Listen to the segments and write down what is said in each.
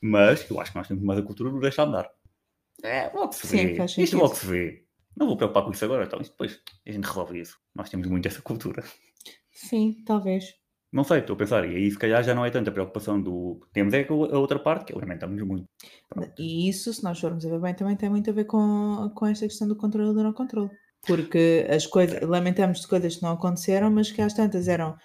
Mas eu acho que nós temos mais a cultura do deixar andar. É, logo se Sim, vê. faz Isto logo se vê. Não vou preocupar com isso agora, então isto depois a gente resolve isso. Nós temos muito essa cultura. Sim, talvez. Não sei, estou a pensar, e aí se calhar já não é tanta preocupação do. Temos é a outra parte, que lamentamos muito. Pronto. E isso, se nós formos a ver bem, também tem muito a ver com, com esta questão do controle e do não controle. Porque as coisas, lamentamos de coisas que não aconteceram, mas que às tantas eram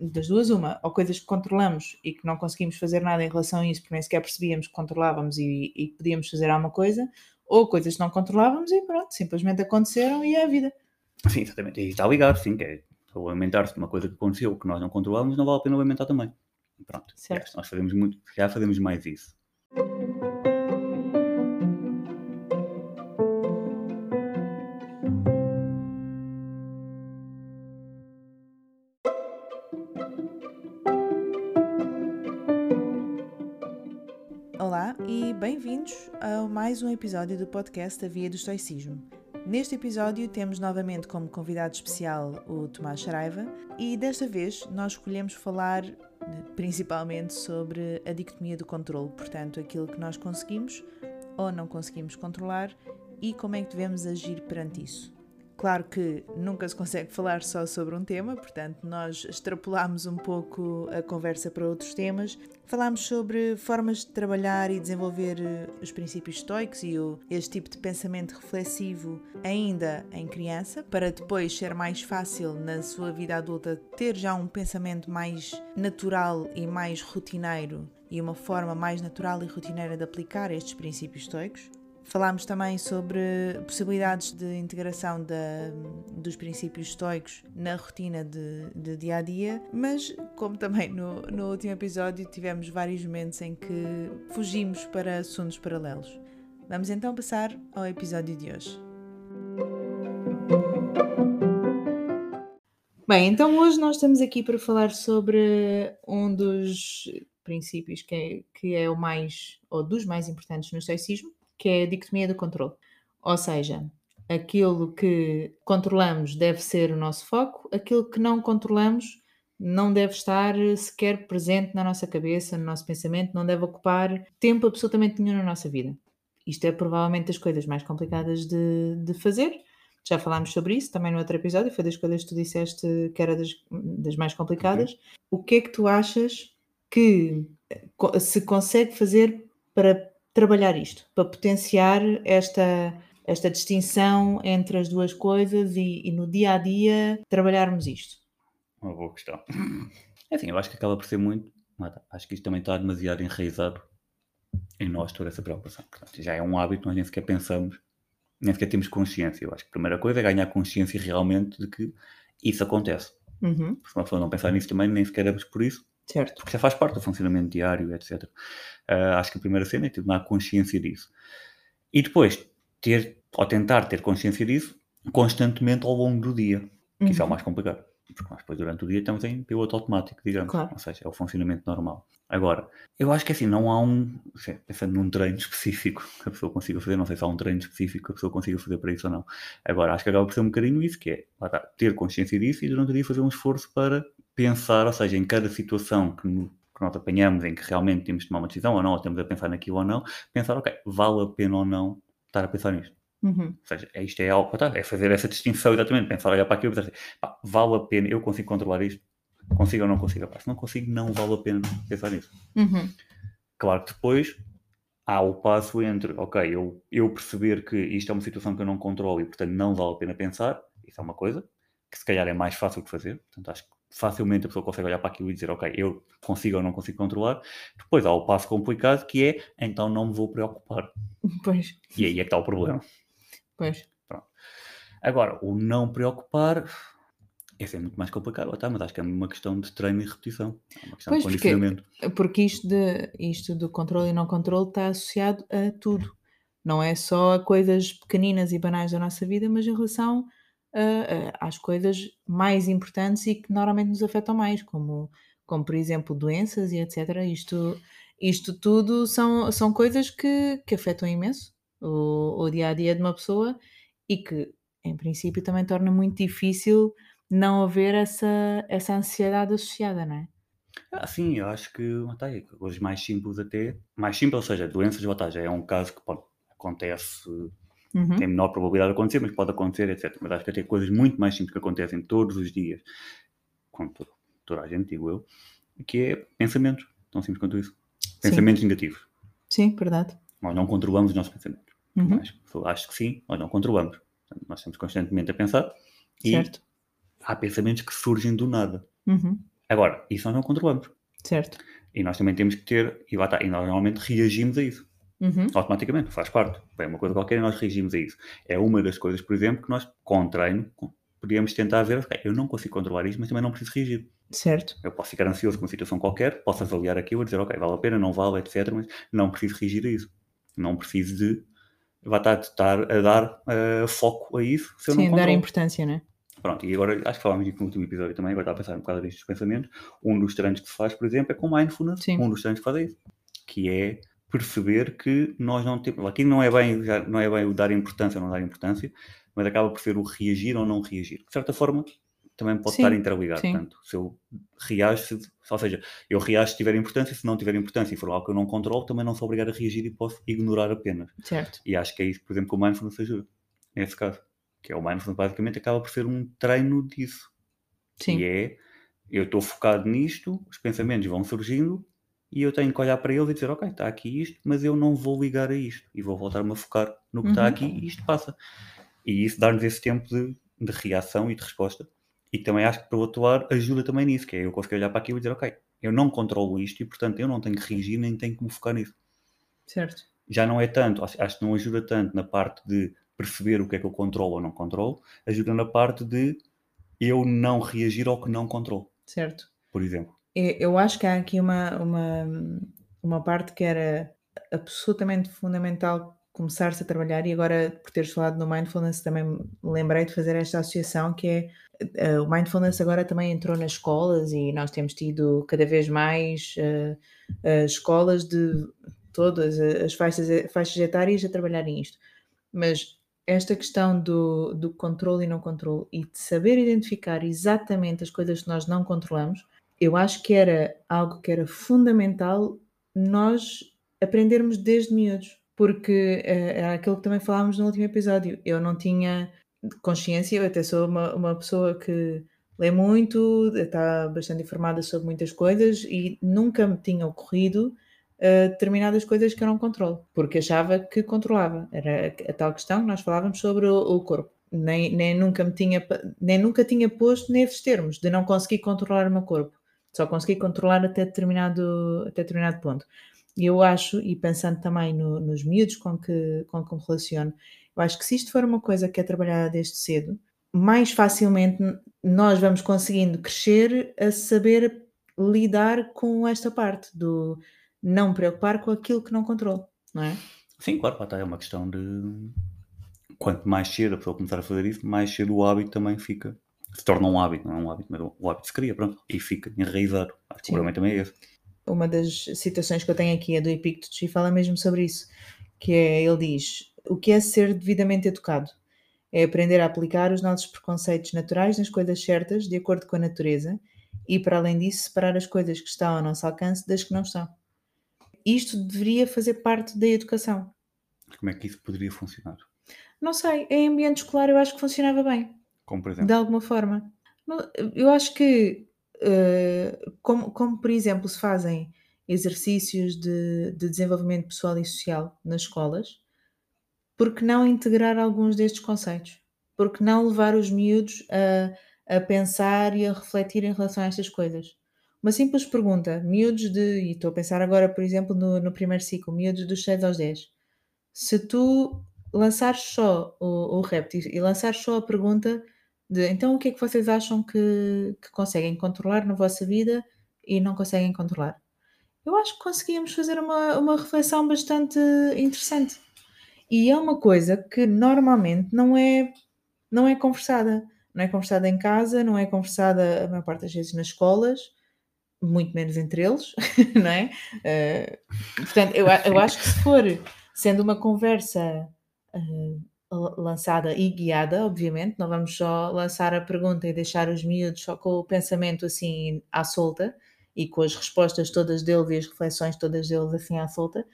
das duas uma, ou coisas que controlamos e que não conseguimos fazer nada em relação a isso, porque nem sequer percebíamos que controlávamos e, e que podíamos fazer alguma coisa, ou coisas que não controlávamos e pronto, simplesmente aconteceram e é a vida. Sim, exatamente. E está ligado, sim, que é lamentar-se de uma coisa que aconteceu que nós não controlamos, não vale a pena lamentar também. Pronto. Certo. É, nós fazemos muito, já fazemos mais isso. A mais um episódio do podcast A Via do Estoicismo. Neste episódio temos novamente como convidado especial o Tomás Saraiva e desta vez nós escolhemos falar eh, principalmente sobre a dicotomia do controle, portanto, aquilo que nós conseguimos ou não conseguimos controlar e como é que devemos agir perante isso. Claro que nunca se consegue falar só sobre um tema, portanto, nós extrapolamos um pouco a conversa para outros temas. Falámos sobre formas de trabalhar e desenvolver eh, os princípios estoicos e este tipo de pensamento reflexivo ainda em criança, para depois ser mais fácil na sua vida adulta ter já um pensamento mais natural e mais rotineiro e uma forma mais natural e rotineira de aplicar estes princípios estoicos. Falámos também sobre possibilidades de integração da- dos princípios estoicos na rotina de, de dia a dia, mas como também no, no último episódio tivemos vários momentos em que fugimos para assuntos paralelos. Vamos então passar ao episódio de hoje. Bem, então hoje nós estamos aqui para falar sobre um dos princípios que é, que é o mais, ou dos mais importantes no estoicismo, que é a dicotomia do controle. Ou seja, aquilo que controlamos deve ser o nosso foco, aquilo que não controlamos não deve estar sequer presente na nossa cabeça, no nosso pensamento, não deve ocupar tempo absolutamente nenhum na nossa vida. Isto é provavelmente das coisas mais complicadas de, de fazer. Já falámos sobre isso também no outro episódio, foi das coisas que tu disseste que era das, das mais complicadas. O que é que tu achas que eh, se consegue fazer para trabalhar isto, para potenciar esta, esta distinção entre as duas coisas e, e no dia a dia trabalharmos isto? Uma boa questão. É assim, eu acho que acaba por ser muito. Acho que isto também está demasiado enraizado em nós toda essa preocupação. Portanto, já é um hábito, nós nem sequer pensamos, nem sequer temos consciência. Eu acho que a primeira coisa é ganhar consciência realmente de que isso acontece. Uhum, Se uma pessoa não pensar nisso também, nem sequer damos por isso, certo. porque já faz parte do funcionamento diário, etc. Ah, acho que a primeira cena é ter tomar consciência disso. E depois, ter, ou tentar ter consciência disso constantemente ao longo do dia, que isso é o Uhum. mais complicado. Porque nós depois durante o dia estamos em piloto automático, digamos. Claro. Ou seja, é o funcionamento normal. Agora, eu acho que assim, não há um, sei, pensando num treino específico que a pessoa consiga fazer, não sei se há um treino específico que a pessoa consiga fazer para isso ou não. Agora, acho que acaba por ser um bocadinho isso, que é lá está, ter consciência disso e durante o dia fazer um esforço para pensar, ou seja, em cada situação que, no- que nós apanhamos, em que realmente temos de tomar uma decisão ou não, ou temos a pensar naquilo ou não, pensar, ok, vale a pena ou não estar a pensar nisto. Uhum, Ou seja, é isto é algo, é fazer essa distinção exatamente, pensar, olhar para aquilo e pensar assim, pá, vale a pena, eu consigo controlar isto? Consigo ou não consigo? Pá, se não consigo, não vale a pena pensar nisso. uhum, Claro que depois há o passo entre, ok, eu, eu perceber que isto é uma situação que eu não controlo e, portanto, não vale a pena pensar, isso é uma coisa, que se calhar é mais fácil de fazer, portanto, acho que facilmente a pessoa consegue olhar para aquilo e dizer, ok, eu consigo ou não consigo controlar. Depois há o passo complicado que é, então não me vou preocupar. Pois, E aí é que está o problema. Pois. Agora, o não preocupar, esse é muito mais complicado, está, mas acho que é uma questão de treino e repetição. É uma questão Pois, de porque- condicionamento. Porque isto, de, isto do controle e não controle está associado a tudo. Não é só a coisas pequeninas e banais da nossa vida, mas em relação a- a- às coisas mais importantes e que normalmente nos afetam mais, como, como por exemplo doenças e etc. Isto, isto tudo são, são coisas que, que afetam imenso o, o dia a dia de uma pessoa e que, em princípio, também torna muito difícil não haver essa, essa ansiedade associada, não é? Ah, sim, eu acho que tá aí, coisas mais simples até, mais simples, ou seja, doenças de já é um caso que pode, acontece, Uhum. tem menor probabilidade de acontecer, mas pode acontecer, etc. Mas acho que até coisas muito mais simples que acontecem todos os dias, com toda, toda a gente, digo eu, que é pensamentos, tão simples quanto isso. Pensamentos negativos. Sim, verdade. Nós não controlamos os nossos pensamentos. Uhum. Eu acho que sim, nós não controlamos. Portanto, nós estamos constantemente a pensar e Certo. há pensamentos que surgem do nada. Uhum. Agora, isso nós não controlamos. Certo. E nós também temos que ter, e lá está, e nós normalmente reagimos a isso. Uhum. Automaticamente, faz parte. É uma coisa qualquer e nós reagimos a isso. É uma das coisas, por exemplo, que nós, com treino, podíamos tentar ver, eu não consigo controlar isto, mas também não preciso reagir. Certo. Eu posso ficar ansioso com uma situação qualquer, posso avaliar aquilo e dizer, ok, vale a pena, não vale, etc. Mas não preciso reagir a isso. Não preciso de vai estar, estar a dar uh, foco a isso se eu Sim, dar importância, não é? Pronto, e agora acho que falámos disso no último episódio também, agora está a pensar um bocado nestes pensamentos. Um dos treinos que se faz, por exemplo, é com mindfulness. Sim. Um dos treinos que faz é isso. Que é perceber que nós não temos. Aqui não é bem, já não é bem o dar importância ou não dar importância, mas acaba por ser o reagir ou não reagir. De certa forma, também pode Sim, estar interligado. sim. Portanto, se eu reajo, se- ou seja, eu reajo se tiver importância, se não tiver importância e for algo que eu não controlo, também não sou obrigado a reagir e posso ignorar apenas. Certo. E acho que é isso, por exemplo, que o mindfulness ajuda, nesse caso. Que é o mindfulness, basicamente, acaba por ser um treino disso. Sim. E é, eu estou focado nisto, os pensamentos vão surgindo e eu tenho que olhar para eles e dizer, ok, está aqui isto, mas eu não vou ligar a isto. E vou voltar-me a focar no que está Uhum. aqui e isto passa. E isso dá-nos esse tempo de, de reação e de resposta. E também acho que para o outro lado ajuda também nisso, que é eu conseguir olhar para aquilo e dizer, ok, eu não controlo isto e, portanto, eu não tenho que reagir nem tenho que me focar nisso Certo. já não é tanto, acho, que não ajuda tanto na parte de perceber o que é que eu controlo ou não controlo, ajuda na parte de eu não reagir ao que não controlo, Certo. por exemplo. Eu eu acho que há aqui uma, uma, uma parte que era absolutamente fundamental começar-se a trabalhar, e agora, por teres falado no mindfulness, também me lembrei de fazer esta associação que é eh, o mindfulness agora também entrou nas escolas e nós temos tido cada vez mais eh, eh, escolas de todas as faixas, faixas etárias a trabalharem isto. Mas esta questão do, do controle e não controle e de saber identificar exatamente as coisas que nós não controlamos, eu acho que era algo que era fundamental nós aprendermos desde miúdos, porque era aquilo que também falámos no último episódio. Eu não tinha consciência, eu até sou uma, uma pessoa que lê muito, está bastante informada sobre muitas coisas e nunca me tinha ocorrido uh, determinadas coisas que eu não controlo, porque achava que controlava. Era a, tal questão que nós falávamos sobre o, o corpo. Nem, nem, nunca me tinha, nem nunca tinha posto nesses termos, de não conseguir controlar o meu corpo. Só consegui controlar até determinado, até determinado ponto. E eu acho, e pensando também no, nos miúdos com que, com que me relaciono, eu acho que se isto for uma coisa que é trabalhada desde cedo, mais facilmente nós vamos conseguindo crescer a saber lidar com esta parte do não me preocupar com aquilo que não controlo, não é? Sim, claro, pá, tá, é uma questão de quanto mais cedo a pessoa começar a fazer isso, mais cedo o hábito também fica. Se torna um hábito, não é um hábito, mas o hábito se cria, pronto, e fica enraizado. Acho que o problema também é esse. Uma das citações que eu tenho aqui é do Epictetus e fala mesmo sobre isso, que é, ele diz, o que é ser devidamente educado? É aprender a aplicar os nossos preconceitos naturais nas coisas certas, de acordo com a natureza, e para além disso, separar as coisas que estão ao nosso alcance das que não estão. Isto deveria fazer parte da educação. Como é que isso poderia funcionar? Não sei, em ambiente escolar eu acho que funcionava bem. Como por exemplo? De alguma forma. Eu acho que, uh, como, como por exemplo se fazem exercícios de, de desenvolvimento pessoal e social nas escolas, por que não integrar alguns destes conceitos? Por que não levar os miúdos a, a pensar e a refletir em relação a estas coisas? Uma simples pergunta, miúdos de, e estou a pensar agora, por exemplo, no, no primeiro ciclo, miúdos dos 6 aos 10. Se tu lançares só o, o repto e, lançares só a pergunta de então o que é que vocês acham que, que conseguem controlar na vossa vida e não conseguem controlar? Eu acho que conseguíamos fazer uma, uma reflexão bastante interessante. E é uma coisa que normalmente não é, não é conversada. Não é conversada em casa, não é conversada a maior parte das vezes nas escolas, muito menos entre eles, não é? Uh, portanto, eu, eu acho que se for sendo uma conversa uh, lançada e guiada, obviamente, não vamos só lançar a pergunta e deixar os miúdos só com o pensamento assim à solta. e com as respostas todas dele e as reflexões todas dele assim à solta.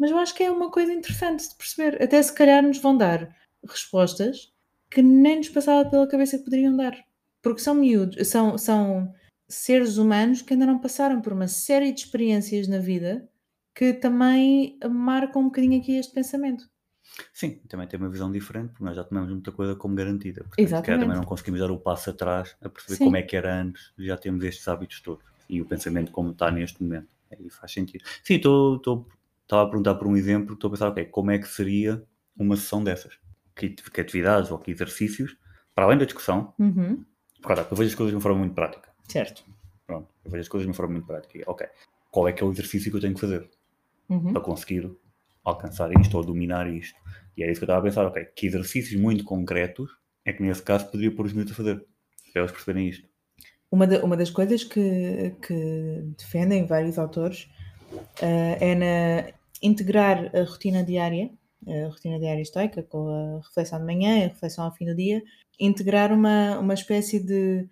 Mas eu acho que é uma coisa interessante de perceber. Até se calhar nos vão dar respostas que nem nos passava pela cabeça que poderiam dar. Porque são miúdos, são, são seres humanos que ainda não passaram por uma série de experiências na vida que também marcam um bocadinho aqui este pensamento. Sim, também tem uma visão diferente, porque nós já tomamos muita coisa como garantida. Portanto, Exatamente. também não conseguimos dar o passo atrás a perceber Sim. como é que era antes, já temos estes hábitos todos. E o pensamento como está neste momento. Aí faz sentido. Sim, estava a perguntar por um exemplo, estou a pensar, ok, como é que seria uma sessão dessas? Que, que atividades ou que exercícios, para além da discussão, uhum. porque eu vejo as coisas de uma forma muito prática. Certo. Pronto, eu vejo as coisas de uma forma muito prática. Ok, qual é que é o exercício que eu tenho que fazer uhum. para conseguir alcançar isto ou dominar isto? E é isso que eu estava a pensar, ok, que exercícios muito concretos é que nesse caso poderia pôr os miúdos a fazer, para eles perceberem isto. Uma, de, uma das coisas que, que defendem vários autores uh, é na integrar a rotina diária, a rotina diária estoica, com a reflexão de manhã e a reflexão ao fim do dia, integrar uma, uma espécie de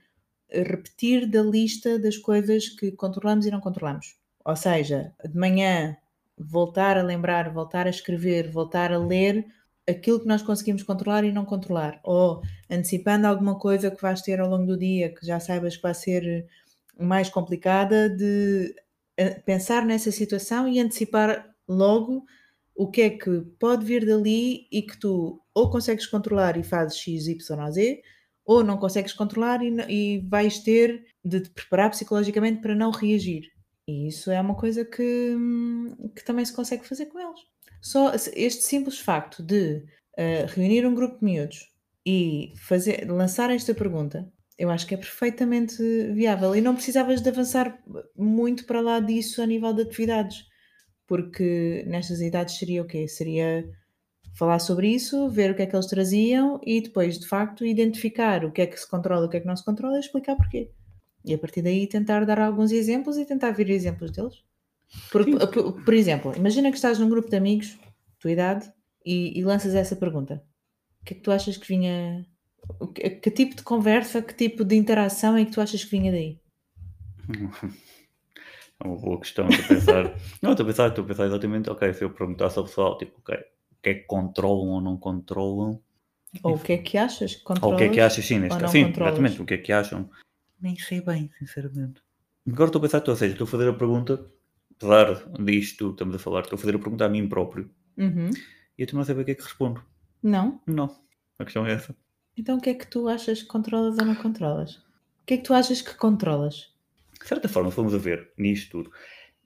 repetir da lista das coisas que controlamos e não controlamos. Ou seja, de manhã voltar a lembrar, voltar a escrever, voltar a ler aquilo que nós conseguimos controlar e não controlar. Ou antecipando alguma coisa que vais ter ao longo do dia, que já saibas que vai ser mais complicada, de eh, pensar nessa situação e antecipar logo o que é que pode vir dali e que tu ou consegues controlar e fazes X, Y Z, ou não consegues controlar e, e vais ter de te preparar psicologicamente para não reagir. E isso é uma coisa que, que também se consegue fazer com eles. Só este simples facto de uh, reunir um grupo de miúdos e fazer, lançar esta pergunta, eu acho que é perfeitamente viável. E não precisavas de avançar muito para lá disso a nível de atividades, porque nestas idades seria o quê? Seria falar sobre isso, ver o que é que eles traziam e depois, de facto, identificar o que é que se controla, o que é que não se controla e explicar porquê. E a partir daí tentar dar alguns exemplos e tentar ver exemplos deles. Por, por, por, exemplo, imagina que estás num grupo de amigos, tua idade, e, e lanças essa pergunta. O que é que tu achas que vinha. Que, que, tipo de conversa, que tipo de interação é que tu achas que vinha daí? É uma boa questão, estou a pensar. não, estou a pensar, estou a pensar exatamente, ok, se eu perguntasse ao pessoal, tipo, ok, o que é que controlam ou não controlam. Ou o que é que achas que controlam? Ou o que é que achas, sim, neste caso. Sim, exatamente, o que é que acham. Nem sei bem, sinceramente. Agora estou a pensar, ou seja, estou a fazer a pergunta, apesar disto, estamos a falar, estou a fazer a pergunta a mim próprio. Uhum. E eu também não sei bem o que é que respondo. Não? Não. A questão é essa. Então o que é que tu achas que controlas ou não controlas? O que é que tu achas que controlas? De certa forma, se formos a ver nisto tudo,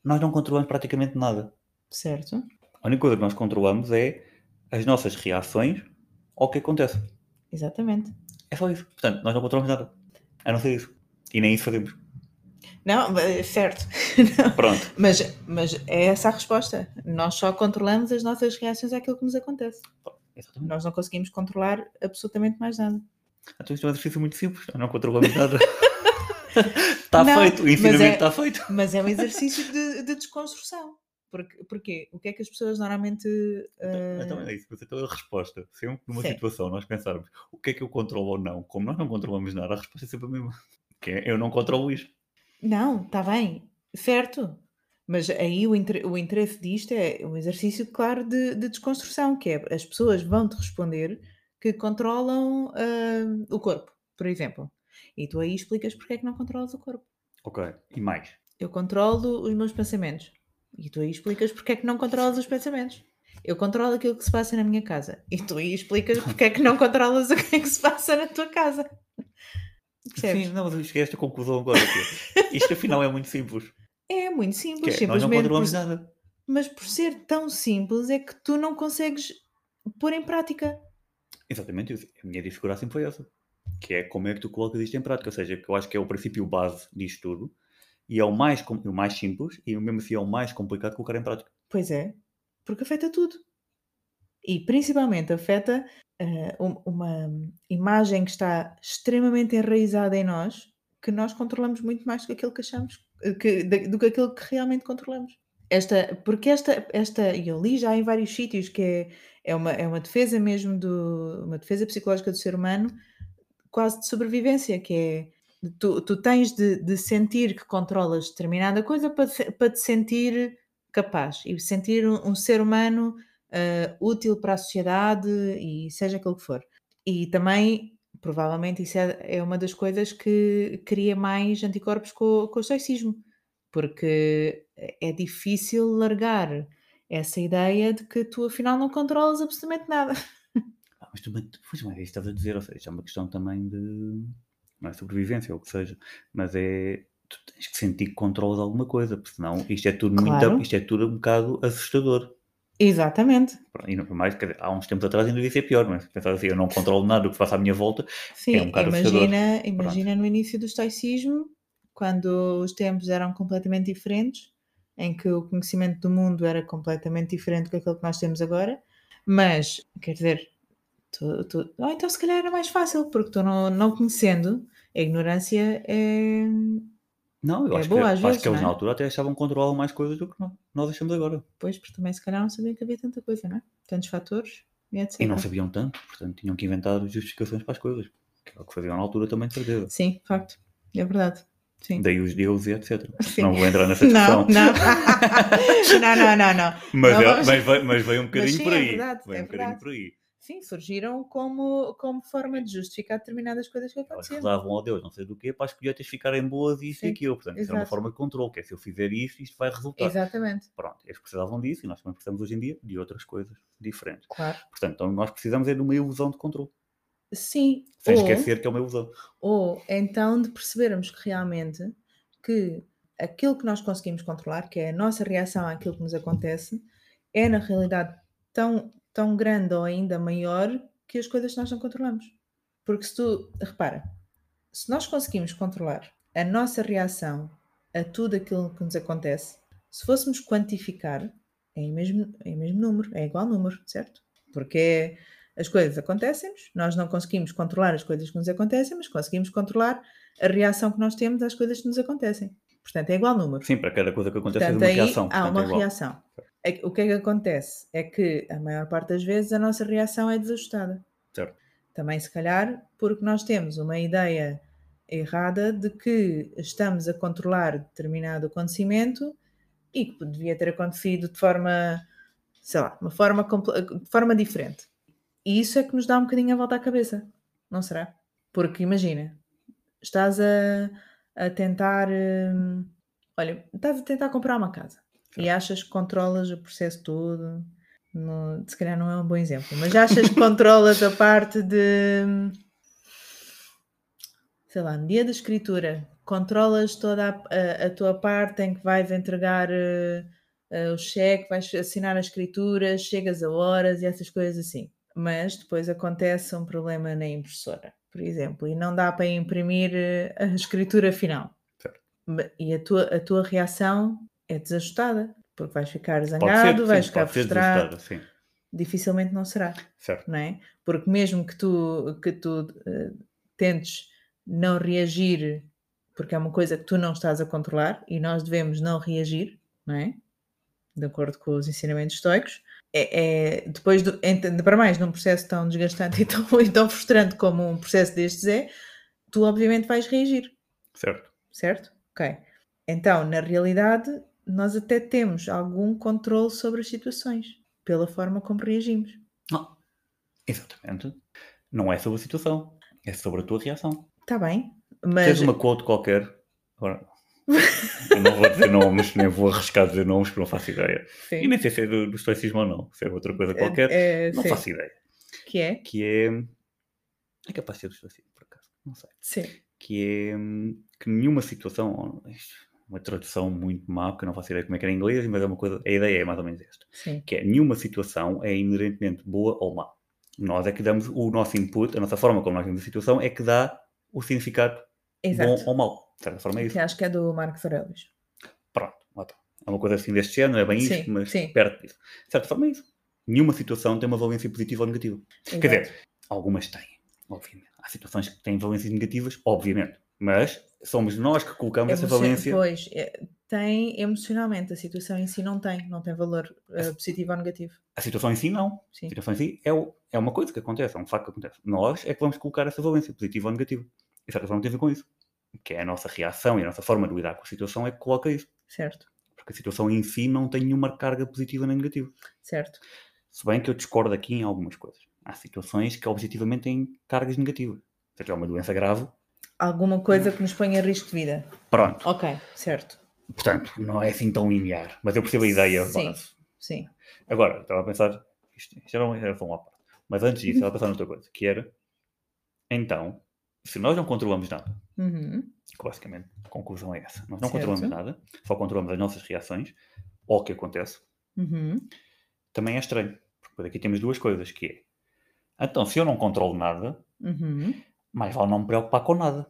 nós não controlamos praticamente nada. Certo. A única coisa que nós controlamos é as nossas reações ao que acontece. Exatamente. É só isso. Portanto, nós não controlamos nada. A não ser isso. E nem isso fazemos. Não, certo. Pronto. Mas, mas é essa a resposta. Nós só controlamos as nossas reações àquilo que nos acontece. Exatamente. Nós não conseguimos controlar absolutamente mais nada. Então isto é um exercício muito simples. Não controlamos nada. está feito, o ensinamento é, está feito. Mas é um exercício de, de desconstrução. Porque, porquê? O que é que as pessoas normalmente. Uh... Então, é isso, mas então a resposta, sempre numa Sim. situação nós pensarmos o que é que eu controlo ou não, como nós não controlamos nada, a resposta é sempre a mesma. Que é eu não controlo isto. Não, está bem, certo. Mas aí o, inter o interesse disto é um exercício, claro, de, de desconstrução, que é as pessoas vão-te responder que controlam uh, o corpo, por exemplo. E tu aí explicas porque é que não controlas o corpo. Ok, e mais? Eu controlo os meus pensamentos. E tu aí explicas porque é que não controlas os pensamentos. Eu controlo aquilo que se passa na minha casa. E tu aí explicas porque é que não controlas o que é que se passa na tua casa. Percebes? Sim, não, mas cheguei a esta conclusão agora. Que isto afinal é muito simples. É muito simples. Que é, nós não controlamos por... nada. Mas por ser tão simples é que tu não consegues pôr em prática. Exatamente. A minha dificuldade sempre foi essa. Que é como é que tu colocas isto em prática. Ou seja, que eu acho que é o princípio base disto tudo e é o mais, o mais simples e mesmo assim é o mais complicado de colocar em prática. Pois é, porque afeta tudo. E principalmente afeta uh, uma imagem que está extremamente enraizada em nós, que nós controlamos muito mais do que aquilo que achamos, que, do que aquilo que realmente controlamos. Esta, porque esta, esta, eu li já em vários sítios que é, é, uma, é uma defesa mesmo, do, uma defesa psicológica do ser humano, quase de sobrevivência, que é Tu, tu tens de, de sentir que controlas determinada coisa para, para te sentir capaz e sentir um, um ser humano uh, útil para a sociedade e seja aquilo que for. E também, provavelmente, isso é, é uma das coisas que cria mais anticorpos com, com o estoicismo, porque é difícil largar essa ideia de que tu afinal não controlas absolutamente nada. Mas tu, pois, mas é isso estás a dizer, ou seja, é uma questão também de não é sobrevivência ou o que seja, mas é tu tens que sentir que controlas alguma coisa, porque senão isto é tudo claro. muito, isto é tudo um bocado assustador. Exatamente. E não mais, dizer, há uns tempos atrás ainda devia ser pior, mas pensar assim, eu não controlo nada do que faço à minha volta, Sim, é um bocado imagina, assustador. Imagina no início do estoicismo, quando os tempos eram completamente diferentes, em que o conhecimento do mundo era completamente diferente do que aquilo que nós temos agora, mas, quer dizer, tu, tu, oh, então se calhar era mais fácil, porque tu não, não conhecendo, a ignorância é, não, eu é acho, boa, que, às acho vezes, que eles é? na altura até achavam que controlavam mais coisas do que nós achamos agora. Pois, porque também se calhar não sabiam que havia tanta coisa, não é? Tantos fatores e etc. E não sabiam tanto, portanto tinham que inventar justificações para as coisas. Que é o que faziam na altura também, de certeza. Sim, facto. É verdade. Sim. Daí os deuses e etc. Sim. Não vou entrar nessa discussão. Não, não. não, não, não, não. Mas, não, é, mas, veio, mas veio um bocadinho sim, por é aí. É verdade, veio é um bocadinho por aí. Sim, surgiram como, como forma de justificar determinadas coisas que aconteciam. Elas rezavam ao Deus, não sei do quê, para as colheitas ficarem boas e isso Sim, e aquilo. Portanto, isso é uma forma de controle, que é se eu fizer isto, isto vai resultar. Exatamente. Pronto, eles precisavam disso e nós também precisamos hoje em dia de outras coisas diferentes. Claro. Portanto, então nós precisamos é de uma ilusão de controle. Sim. Sem ou, esquecer que é uma ilusão. Ou então de percebermos que realmente que aquilo que nós conseguimos controlar, que é a nossa reação àquilo que nos acontece, é na realidade tão, tão grande ou ainda maior que as coisas nós não controlamos. Porque se tu, repara, se nós conseguimos controlar a nossa reação a tudo aquilo que nos acontece, se fôssemos quantificar, é o mesmo, é o mesmo número, é igual número, certo? Porque as coisas acontecem-nos, nós não conseguimos controlar as coisas que nos acontecem, mas conseguimos controlar a reação que nós temos às coisas que nos acontecem. Portanto, é igual número. Sim, para cada coisa que acontece Portanto, é uma reação. Há uma é reação. É o que é que acontece? É que a maior parte das vezes a nossa reação é desajustada. Certo. Também, se calhar, porque nós temos uma ideia errada de que estamos a controlar determinado acontecimento e que devia ter acontecido de forma, sei lá, uma forma, de forma diferente. E isso é que nos dá um bocadinho a volta à cabeça, não será? Porque imagina, estás a, a tentar. Hum, olha, estás a tentar comprar uma casa e achas que controlas o processo todo. No, se calhar não é um bom exemplo, mas achas que controlas a parte de sei lá, no dia da escritura, controlas toda a, a, a tua parte em que vais entregar uh, uh, o cheque, vais assinar a escritura, chegas a horas e essas coisas assim. Mas depois acontece um problema na impressora, por exemplo, e não dá para imprimir uh, a escritura final. Certo. E a tua, a tua reação é desajustada, porque vais ficar zangado, ser, vais sim, ficar frustrado. Dificilmente não será. Certo. Não é? Porque mesmo que tu, que tu uh, tentes não reagir, porque é uma coisa que tu não estás a controlar e nós devemos não reagir, não é? De acordo com os ensinamentos estoicos. É, é depois, do, para mais, num processo tão desgastante e tão, e tão frustrante como um processo destes é, tu obviamente vais reagir. Certo. Certo? Ok. Então, na realidade, nós até temos algum controle sobre as situações, pela forma como reagimos. Não. Exatamente. Não é sobre a situação, é sobre a tua reação. Está bem, mas... Tens uma quote qualquer, agora, eu não vou dizer nomes, nem vou arriscar dizer nomes, porque não faço ideia. Sim. E nem sei se é do, do estoicismo ou não, se é outra coisa qualquer, é, é, não sim. faço ideia. Que é? Que é... É capaz de ser do estoicismo, por acaso, não sei. Sim. Que é que nenhuma situação, uma tradução muito má, porque eu não faço ideia como é que era em inglês, mas é uma coisa, a ideia é mais ou menos esta. Sim. Que é, nenhuma situação é inerentemente boa ou má. Nós é que damos o nosso input, a nossa forma como nós vemos a situação é que dá o significado Exato. bom ou mau. De certa forma é isso. Que acho que é do Marcos Aurelius. Pronto, é uma coisa assim deste não é bem sim, isto, mas sim. perto disso. De certa forma é isso. Nenhuma situação tem uma valência positiva ou negativa. Exato. Quer dizer, algumas têm, obviamente. Há situações que têm valências negativas, obviamente. Mas somos nós que colocamos essa valência. Pois, é, tem emocionalmente, a situação em si não tem, não tem valor uh, positivo ou negativo. A situação em si não. Sim. A situação em si é, o, é uma coisa que acontece, é um facto que acontece. Nós é que vamos colocar essa valência, positiva ou negativa. E certa forma tem a ver com isso. que é a nossa reação e a nossa forma de lidar com a situação, é que coloca isso. Certo. Porque a situação em si não tem nenhuma carga positiva nem negativa. Certo. Se bem que eu discordo aqui em algumas coisas. Há situações que objetivamente têm cargas negativas. Ou seja, é uma doença grave. Alguma coisa que nos ponha em risco de vida. Pronto. Ok, certo. Portanto, não é assim tão linear. Mas eu percebo a ideia. Sim. base. Sim. Agora, estava a pensar, isto, isto era, era só uma parte. Mas antes disso, estava a pensar noutra coisa, que era, então, se nós não controlamos nada, Uhum. basicamente a conclusão é essa, nós não Certo. controlamos nada, só controlamos as nossas reações, ou o que acontece, Uhum. também é estranho. Porque aqui temos duas coisas, que é, então, se eu não controlo nada, Uhum. Mais vale não me preocupar com nada.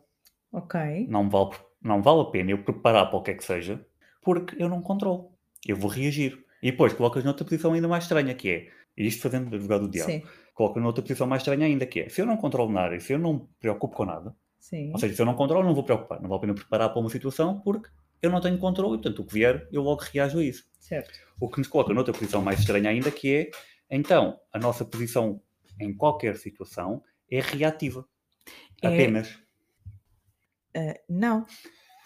Ok. Não vale, não vale a pena eu preparar para o que é que seja, porque eu não controlo. Eu vou reagir. E depois colocas noutra posição ainda mais estranha, que é, e isto fazendo de advogado do diabo, Sim. noutra posição mais estranha ainda, que é, se eu não controlo nada e se eu não me preocupo com nada, Sim. ou seja, se eu não controlo, não vou preocupar, não vale a pena preparar para uma situação, porque eu não tenho controle, e portanto, o que vier, eu logo reajo a isso. Certo. O que nos coloca noutra posição mais estranha ainda, que é, então, a nossa posição em qualquer situação é reativa. É- Apenas. Ah, não.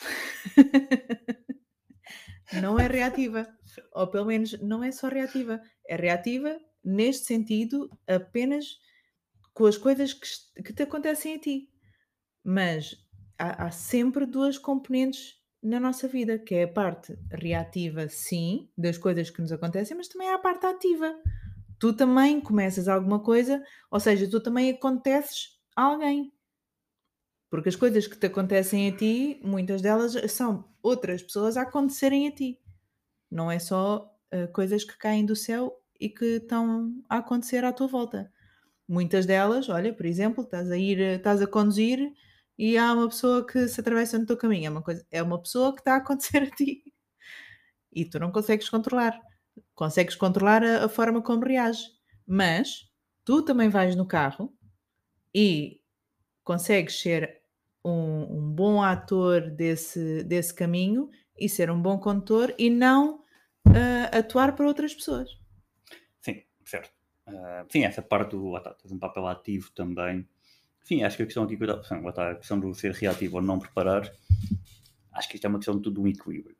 não é reativa. Ou pelo menos não é só reativa. É reativa neste sentido apenas com as coisas que, que te acontecem a ti. Mas há, há sempre duas componentes na nossa vida, que é a parte reativa, sim, das coisas que nos acontecem, mas também há a parte ativa. Tu também começas alguma coisa, ou seja, tu também aconteces a alguém. Porque as coisas que te acontecem a ti, muitas delas são outras pessoas a acontecerem a ti. Não é só eh, coisas que caem do céu e que estão a acontecer à tua volta. Muitas delas, olha, por exemplo, estás a ir, estás a conduzir e há uma pessoa que se atravessa no teu caminho. É uma, coisa, é uma pessoa que está a acontecer a ti. E tu não consegues controlar. Consegues controlar a, a forma como reages. Mas tu também vais no carro e consegues ser um, um bom ator desse, desse caminho e ser um bom condutor e não ah, atuar para outras pessoas. Sim, certo. Ah, sim, essa parte do lá está, tens um papel ativo também. Sim, acho que a questão aqui, sim, lá está, a questão do ser reativo ou não preparar, acho que isto é uma questão de tudo um equilíbrio.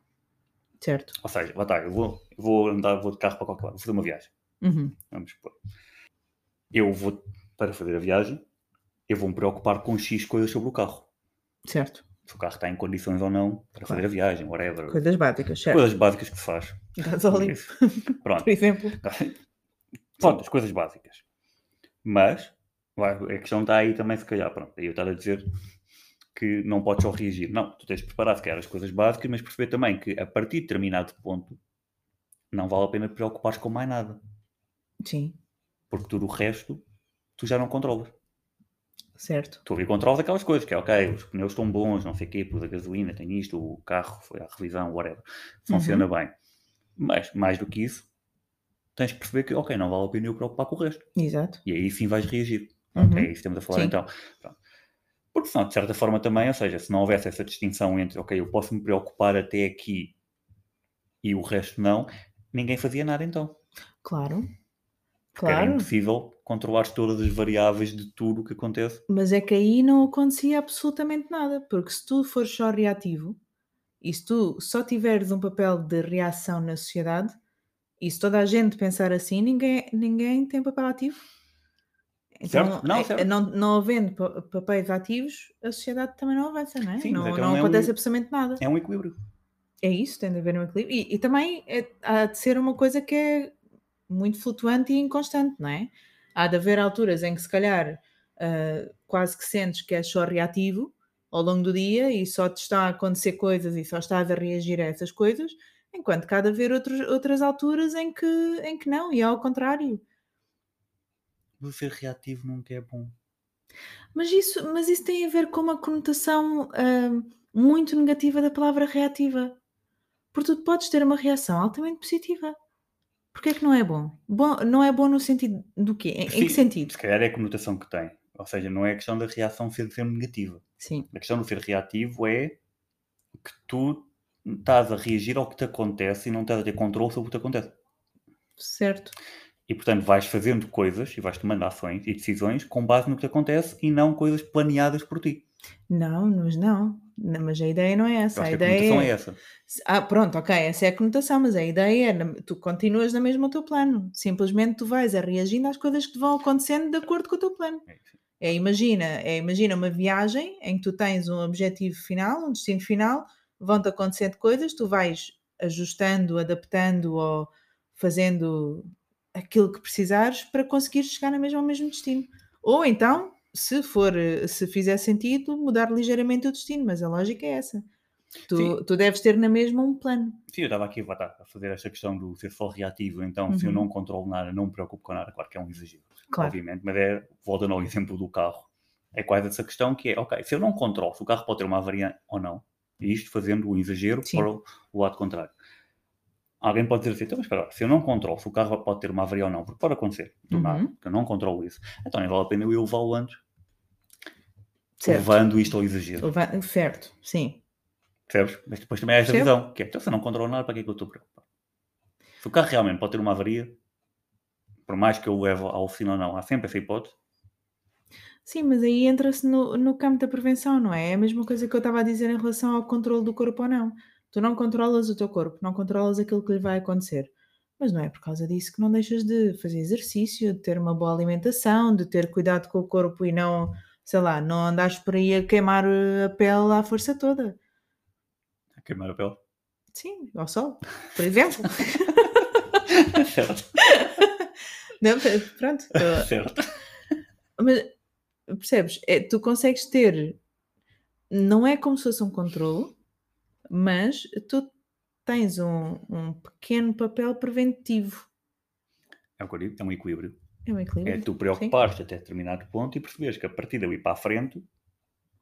Certo. Ou seja, lá está, eu vou, eu vou andar, vou de carro para qualquer lado, vou fazer uma viagem. Uhum. Vamos supor. Eu vou, para fazer a viagem, eu vou me preocupar com X coisas sobre o carro. Certo. Se o carro está em condições ou não para fazer a viagem, whatever. Coisas básicas, certo. Coisas básicas que se faz. Gasóleo. Pronto. por exemplo. Pronto, as coisas básicas. Mas a questão está aí também, se calhar. Pronto, aí eu estava a dizer que não podes só reagir. Não, tu tens de preparar, se calhar, as coisas básicas, mas perceber também que a partir de determinado ponto não vale a pena te preocupares com mais nada. Sim, Porque tudo o resto tu já não controlas. Certo. Tu ali controlas aquelas coisas, que é ok, os pneus estão bons, não sei o quê, pus a gasolina, tem isto, o carro foi à revisão, whatever. Funciona bem. Mas, mais do que isso, tens de perceber que, ok, não vale a pena eu preocupar com o resto. Exato. E aí sim vais reagir. Uhum. É isso que estamos a falar Sim. então. Pronto. Porque senão, de certa forma também, ou seja, se não houvesse essa distinção entre, ok, eu posso me preocupar até aqui e o resto não, ninguém fazia nada então. Claro. Porque era Claro. impossível controlar todas as variáveis de tudo o que acontece. Mas é que aí não acontecia absolutamente nada, porque se tu fores só reativo e se tu só tiveres um papel de reação na sociedade e se toda a gente pensar assim, ninguém, ninguém tem papel ativo. Então, Certo? Não, é- certo. não, não havendo pa- papéis ativos, a sociedade também não avança, não é? Sim, não é não não é um- acontece absolutamente nada. É um equilíbrio. É isso, tem de haver um equilíbrio. E, e também é- há de ser uma coisa que é muito flutuante e inconstante, não é? Há de haver alturas em que se calhar ah, quase que sentes que és só reativo ao longo do dia e só te está a acontecer coisas e só estás a reagir a essas coisas, enquanto que há de haver outros, outras alturas em que, em que não, e ao contrário. O ser reativo nunca é bom. Mas isso, mas isso tem a ver com uma conotação ah, muito negativa da palavra reativa. Porque tu podes ter uma reação altamente positiva. Porquê é que não é bom? bom? Não é bom no sentido do quê? Em, Sim, que sentido? Se calhar é a conotação que tem. Ou seja, não é a questão da reação ser sempre negativa. Sim, A questão do ser reativo é que tu estás a reagir ao que te acontece e não estás a ter controle sobre o que te acontece. certo. E portanto vais fazendo coisas e vais tomando ações e decisões com base no que te acontece e não coisas planeadas por ti. Não, mas não. Não, Mas a ideia não é Eu essa. acho A que a ideia conotação é. essa. Ah, pronto, ok, essa é a conotação, mas a ideia é tu continuas na mesma o teu plano. Simplesmente tu vais a reagindo às coisas que te vão acontecendo de acordo com o teu plano. É. É, imagina, é, imagina uma viagem em que tu tens um objetivo final, um destino final, vão-te acontecendo coisas, tu vais ajustando, adaptando ou fazendo aquilo que precisares para conseguir chegar na mesma, ao mesmo destino. Ou então, se for, se fizer sentido, mudar ligeiramente o destino, mas a lógica é essa. Tu, Sim. tu deves ter na mesma um plano. Sim, eu estava aqui a fazer esta questão do ser só reativo, então se eu Uhum. não controlo nada, não me preocupo com nada, claro que é um exagero, Claro. obviamente, mas é, voltando ao exemplo do carro, é quase essa questão que é, ok, se eu não controlo, se o carro pode ter uma avaria ou não, e isto fazendo o exagero Sim. para o, o lado contrário. Alguém pode dizer assim, então, mas espera, se eu não controlo se o carro pode ter uma avaria ou não, porque pode acontecer, do Uhum. nada, que eu não controlo isso, então nem vale a pena eu levá-lo antes, Certo. levando isto ao exagero. Leva- Certo, sim. Percebes? Mas depois também há esta visão, que é, então se eu não controlo nada, para que é que eu estou preocupado? Se o carro realmente pode ter uma avaria, por mais que eu o leve à oficina ou não, há sempre essa hipótese. Sim, mas aí entra-se no, no campo da prevenção, não é? É a mesma coisa que eu estava a dizer em relação ao controle do corpo ou não. Tu não controlas o teu corpo, não controlas aquilo que lhe vai acontecer. Mas não é por causa disso que não deixas de fazer exercício, de ter uma boa alimentação, de ter cuidado com o corpo e não, sei lá, não andares por aí a queimar eh, a pele à força toda. A queimar a pele. Sim, ao sol, por exemplo. certo. Não, pronto. certo. Mas percebes? É, tu consegues ter, não é como se fosse um controle, mas tu tens um, um pequeno papel preventivo. É um equilíbrio. É um equilíbrio. É tu preocupar-te até determinado ponto e perceberes que a partir dali para a frente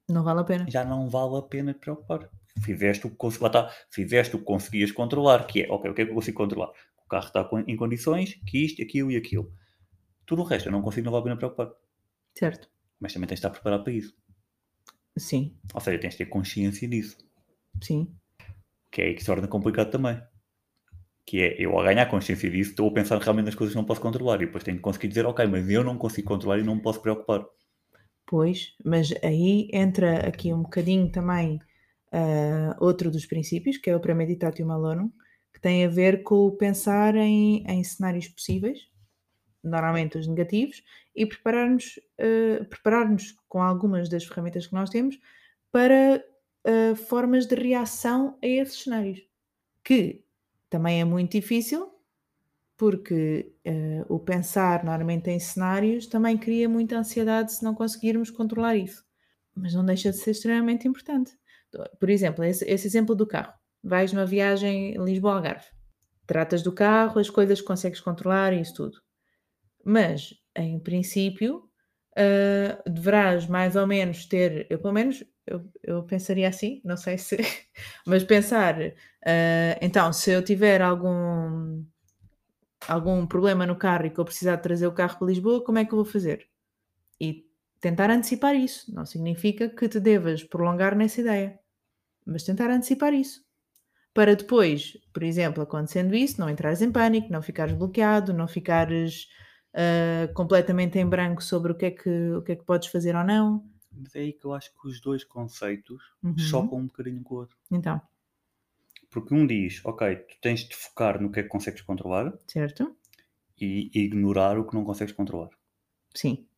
Não vale a pena. já não vale a pena te preocupar. Fizeste o que, cons- está, fizeste o que conseguias controlar, que é, ok, o que é que eu consigo controlar? O carro está em condições, que isto, aquilo e aquilo. Tudo o resto eu não consigo, não vale a pena preocupar. Certo? Mas também tens de estar preparado para isso. Sim, Ou seja, tens de ter consciência disso. sim. Que é aí que se torna complicado também. Que é, eu ao ganhar consciência disso, estou a pensar realmente nas coisas que não posso controlar. E depois tenho que conseguir dizer, ok, mas eu não consigo controlar e não me posso preocupar. Pois, mas aí entra aqui um bocadinho também ah, outro dos princípios, que é o premeditatio malorum, que tem a ver com pensar em, em cenários possíveis, normalmente os negativos, e preparar-nos ah, preparar-nos com algumas das ferramentas que nós temos para ah, formas de reação a esses cenários, que também é muito difícil, porque eh, o pensar normalmente em cenários também cria muita ansiedade se não conseguirmos controlar isso. Mas não deixa de ser extremamente importante. Por exemplo, esse, esse exemplo do carro. Vais numa viagem Lisboa-Algarve. Tratas do carro, as coisas que consegues controlar e isso tudo. Mas, em princípio, eh, deverás mais ou menos ter, eu pelo menos, eu, eu pensaria assim, não sei se, mas pensar, eh, então, se eu tiver algum algum problema no carro e que eu precisar trazer o carro para Lisboa, como é que eu vou fazer? E tentar antecipar isso. Não significa que te devas prolongar nessa ideia, mas tentar antecipar isso. Para depois, por exemplo, acontecendo isso, não entrares em pânico, não ficares bloqueado, não ficares ah, completamente em branco sobre o que, é que, o que é que podes fazer ou não. Mas é aí que eu acho que os dois conceitos Uhum. chocam um bocadinho com o outro. Então, Porque um diz, ok, tu tens de focar no que é que consegues controlar certo? e ignorar o que não consegues controlar. Sim.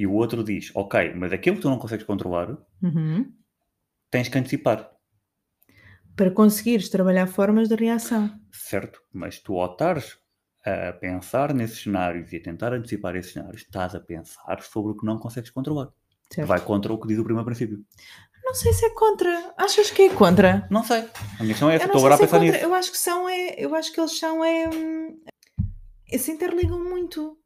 E o outro diz, ok, mas aquilo que tu não consegues controlar, Uhum. tens que antecipar, Para conseguires trabalhar formas de reação. certo? Mas tu ao estares a pensar nesses cenários e a tentar antecipar esses cenários, estás a pensar sobre o que não consegues controlar. Certo? Vai contra o que diz o primeiro princípio. Não sei se é contra. Achas que é contra? Não sei. A minha questão é essa, estou agora a é pensar contra. nisso. Eu acho que são é, eu acho que eles são é, hum, se interligam muito.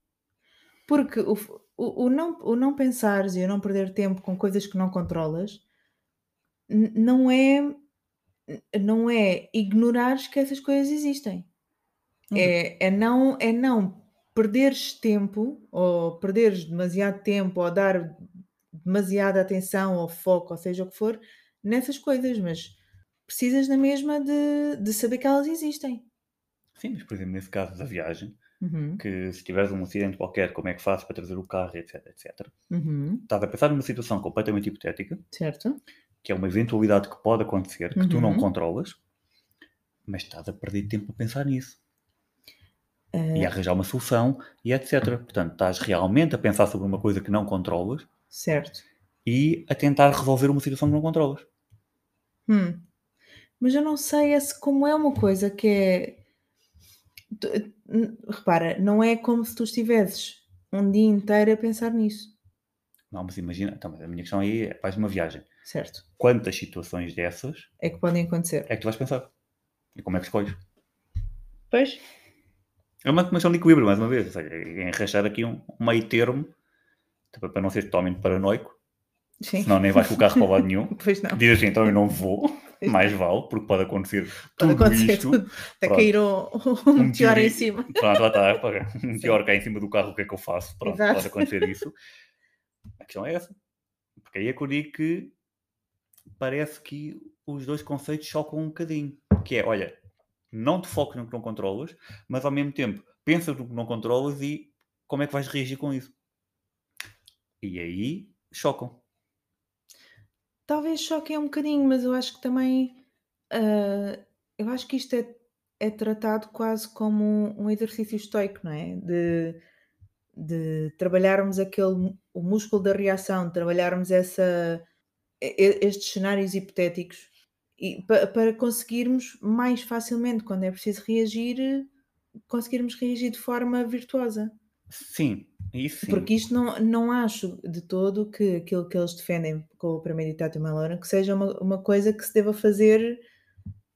Porque o, o, o não, o não pensares e o não perder tempo com coisas que não controlas não é não é ignorares que essas coisas existem. Uhum. É, é não é não perderes tempo ou perderes demasiado tempo ou dar demasiada atenção ou foco, ou seja o que for, nessas coisas, mas precisas na mesma de, de saber que elas existem. Sim, mas por exemplo, nesse caso da viagem, Uhum. Que se tiveres um acidente qualquer, como é que fazes para trazer o carro, etc, etc. Uhum. Estás a pensar numa situação completamente hipotética, Certo? que é uma eventualidade que pode acontecer, que tu não Uhum. controlas, mas estás a perder tempo a pensar nisso. Eh, E a arranjar uma solução, e etc. Portanto, estás realmente a pensar sobre uma coisa que não controlas certo. e a tentar resolver uma situação que não controlas. Hum. Mas eu não sei esse, como é uma coisa que é. Repara, não é como se tu estivesses um dia inteiro a pensar nisso, Não, mas imagina, então, a minha questão aí é, vais uma viagem. certo? Quantas situações dessas É que podem acontecer. é que tu vais pensar? E como é que escolhes? Pois. É uma questão de equilíbrio, mais uma vez. Ou seja, é enraixar aqui um, meio termo para não ser totalmente paranoico, Sim. senão nem vais com o carro para o lado nenhum. Pois não. Diz assim, então eu não vou, mais vale, porque pode acontecer Pode tudo acontecer isto. tudo. Até Pronto. cair o Um meteoro em cima. Pronto, lá está. pá, Um pior cá em cima do carro, o que é que eu faço? Pronto, Exato. pode acontecer isso. A questão é essa. Porque aí é que eu digo que parece que os dois conceitos chocam um bocadinho. Que é, olha, não te foques no que não controlas, mas ao mesmo tempo pensas no que não controlas e como é que vais reagir com isso. E aí chocam. Talvez choquem um bocadinho, mas eu acho que também. ah, eu acho que isto é, é tratado quase como um, um exercício estoico, não é? De, de trabalharmos aquele o músculo da reação, trabalharmos essa, estes cenários hipotéticos e, pa- para conseguirmos mais facilmente, quando é preciso reagir, conseguirmos reagir de forma virtuosa. Sim, isso sim. Porque isto não, não acho de todo que aquilo que eles defendem com o Premeditatum Malorum que seja uma, uma coisa que se deva fazer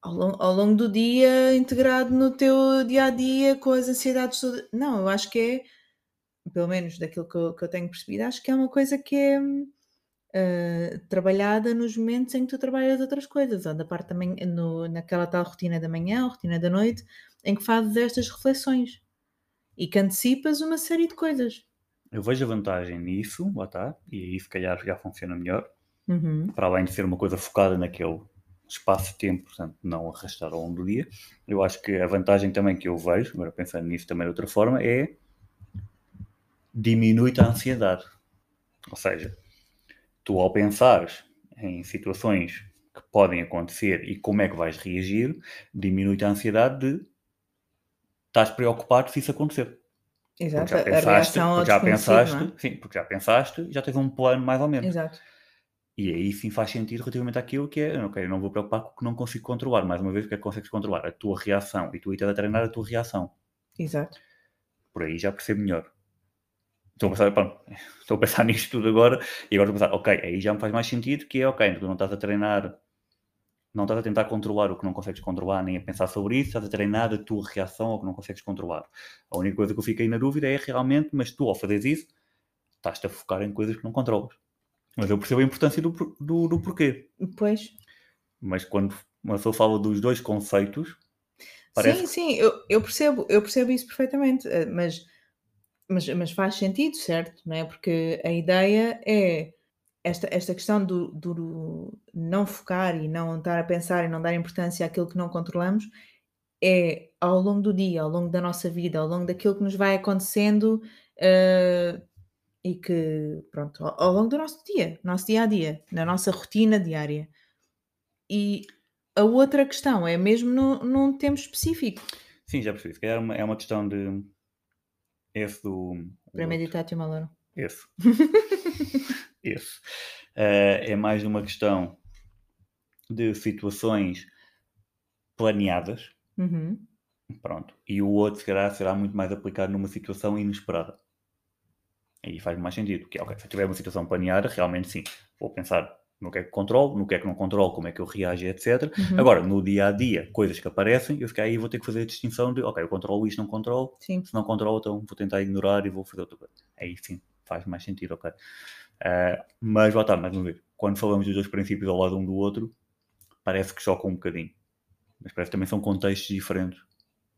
ao, ao longo do dia, integrado no teu dia a dia, com as ansiedades. Não, eu acho que é, pelo menos daquilo que eu, que eu tenho percebido, acho que é uma coisa que é ah, trabalhada nos momentos em que tu trabalhas outras coisas, ou da parte também no, naquela tal rotina da manhã, rotina da noite, em que fazes estas reflexões e que antecipas uma série de coisas. Eu vejo a vantagem nisso, lá está, e aí se calhar já funciona melhor. Uhum. para além de ser uma coisa focada naquele espaço de tempo, portanto, não arrastar ao longo do dia, eu acho que a vantagem também que eu vejo, agora pensando nisso também de outra forma, é diminui a ansiedade. Ou seja, tu ao pensares em situações que podem acontecer e como é que vais reagir, diminui a ansiedade de estás preocupado se isso acontecer. Exato, Porque já pensaste, porque já pensaste, não sim, porque já pensaste, já tens um plano mais ou é? menos. Exato. E aí sim faz sentido relativamente àquilo que é, ok, eu não vou preocupar com o que não consigo controlar. Mais uma vez, o que é que consegues controlar? A tua reação. E tu estás a treinar a tua reação. Exato. Por aí já percebo melhor. Estou a pensar, pronto, estou a pensar nisto tudo agora e agora estou a pensar, ok, aí já me faz mais sentido que é, ok, tu não estás a treinar, não estás a tentar controlar o que não consegues controlar, nem a pensar sobre isso, estás a treinar a tua reação ao que não consegues controlar. A única coisa que eu fiquei na dúvida é realmente, mas tu ao fazeres isso, estás-te a focar em coisas que não controlas. Mas eu percebo a importância do, do, do porquê. Pois. Mas quando uma pessoa fala dos dois conceitos, parece Sim, sim, eu, eu percebo, eu percebo isso perfeitamente, eh, mas, mas, mas faz sentido, certo? Não é? Porque a ideia é esta, esta questão do, do não focar e não estar a pensar e não dar importância àquilo que não controlamos é ao longo do dia, ao longo da nossa vida, ao longo daquilo que nos vai acontecendo eh, e que, pronto, ao, ao longo do nosso dia, nosso dia a dia, na nossa rotina diária. E a outra questão é mesmo no, num tempo específico. Sim, já percebi. Se calhar é uma, é uma questão de. Esse do. o Para outro. meditar maloro. Esse. Esse. Eh, é mais uma questão de situações planeadas. Uhum. Pronto. E o outro, se calhar, será muito mais aplicado numa situação inesperada. Aí faz mais sentido. Que, é, ok, se eu tiver uma situação planeada, realmente sim. Vou pensar no que é que controlo, no que é que não controlo, como é que eu reajo, etc. Uhum. Agora, no dia a dia, coisas que aparecem, eu calhar aí vou ter que fazer a distinção de, ok, eu controlo isto, não controlo. Sim. Se não controlo, então vou tentar ignorar e vou fazer outra coisa. Aí sim, faz mais sentido, ok. Ah, mas, lá está, mais uma vez, quando falamos dos dois princípios ao lado um do outro, parece que chocam um bocadinho. Mas parece que também são contextos diferentes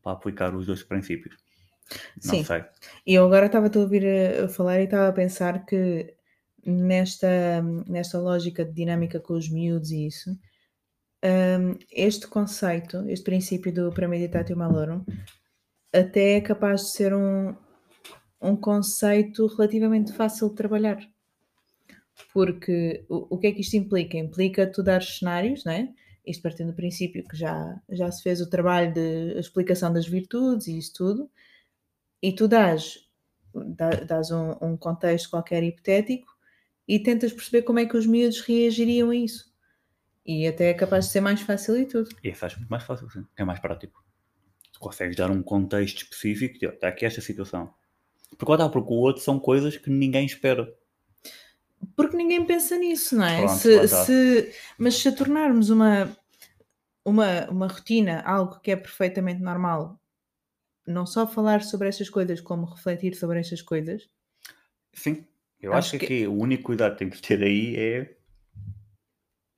para aplicar os dois princípios. Não Sim. sei. E eu agora estava a ouvir a, a falar e estava a pensar que nesta, nesta lógica de dinâmica com os miúdos e isso, hum, este conceito, este princípio do Premeditatio Malorum, até é capaz de ser um, um conceito relativamente fácil de trabalhar. Porque o, o que é que isto implica? Implica tu dar cenários, não é? Isto partindo do princípio que já, já se fez o trabalho de explicação das virtudes e isso tudo, e tu dás, dás um, um contexto qualquer hipotético e tentas perceber como é que os miúdos reagiriam a isso. E até é capaz de ser mais fácil e tudo. E faz muito mais fácil, sim. É mais prático. Tu consegues dar um contexto específico e está aqui esta situação. Porque, lá está, porque o outro são coisas que ninguém espera. Porque ninguém pensa nisso, não é? Pronto, se, se- mas se a tornarmos uma, uma, uma rotina algo que é perfeitamente normal, não só falar sobre estas coisas, como refletir sobre estas coisas, Sim. Eu Acho acho, que, que- o único cuidado que tem que ter aí é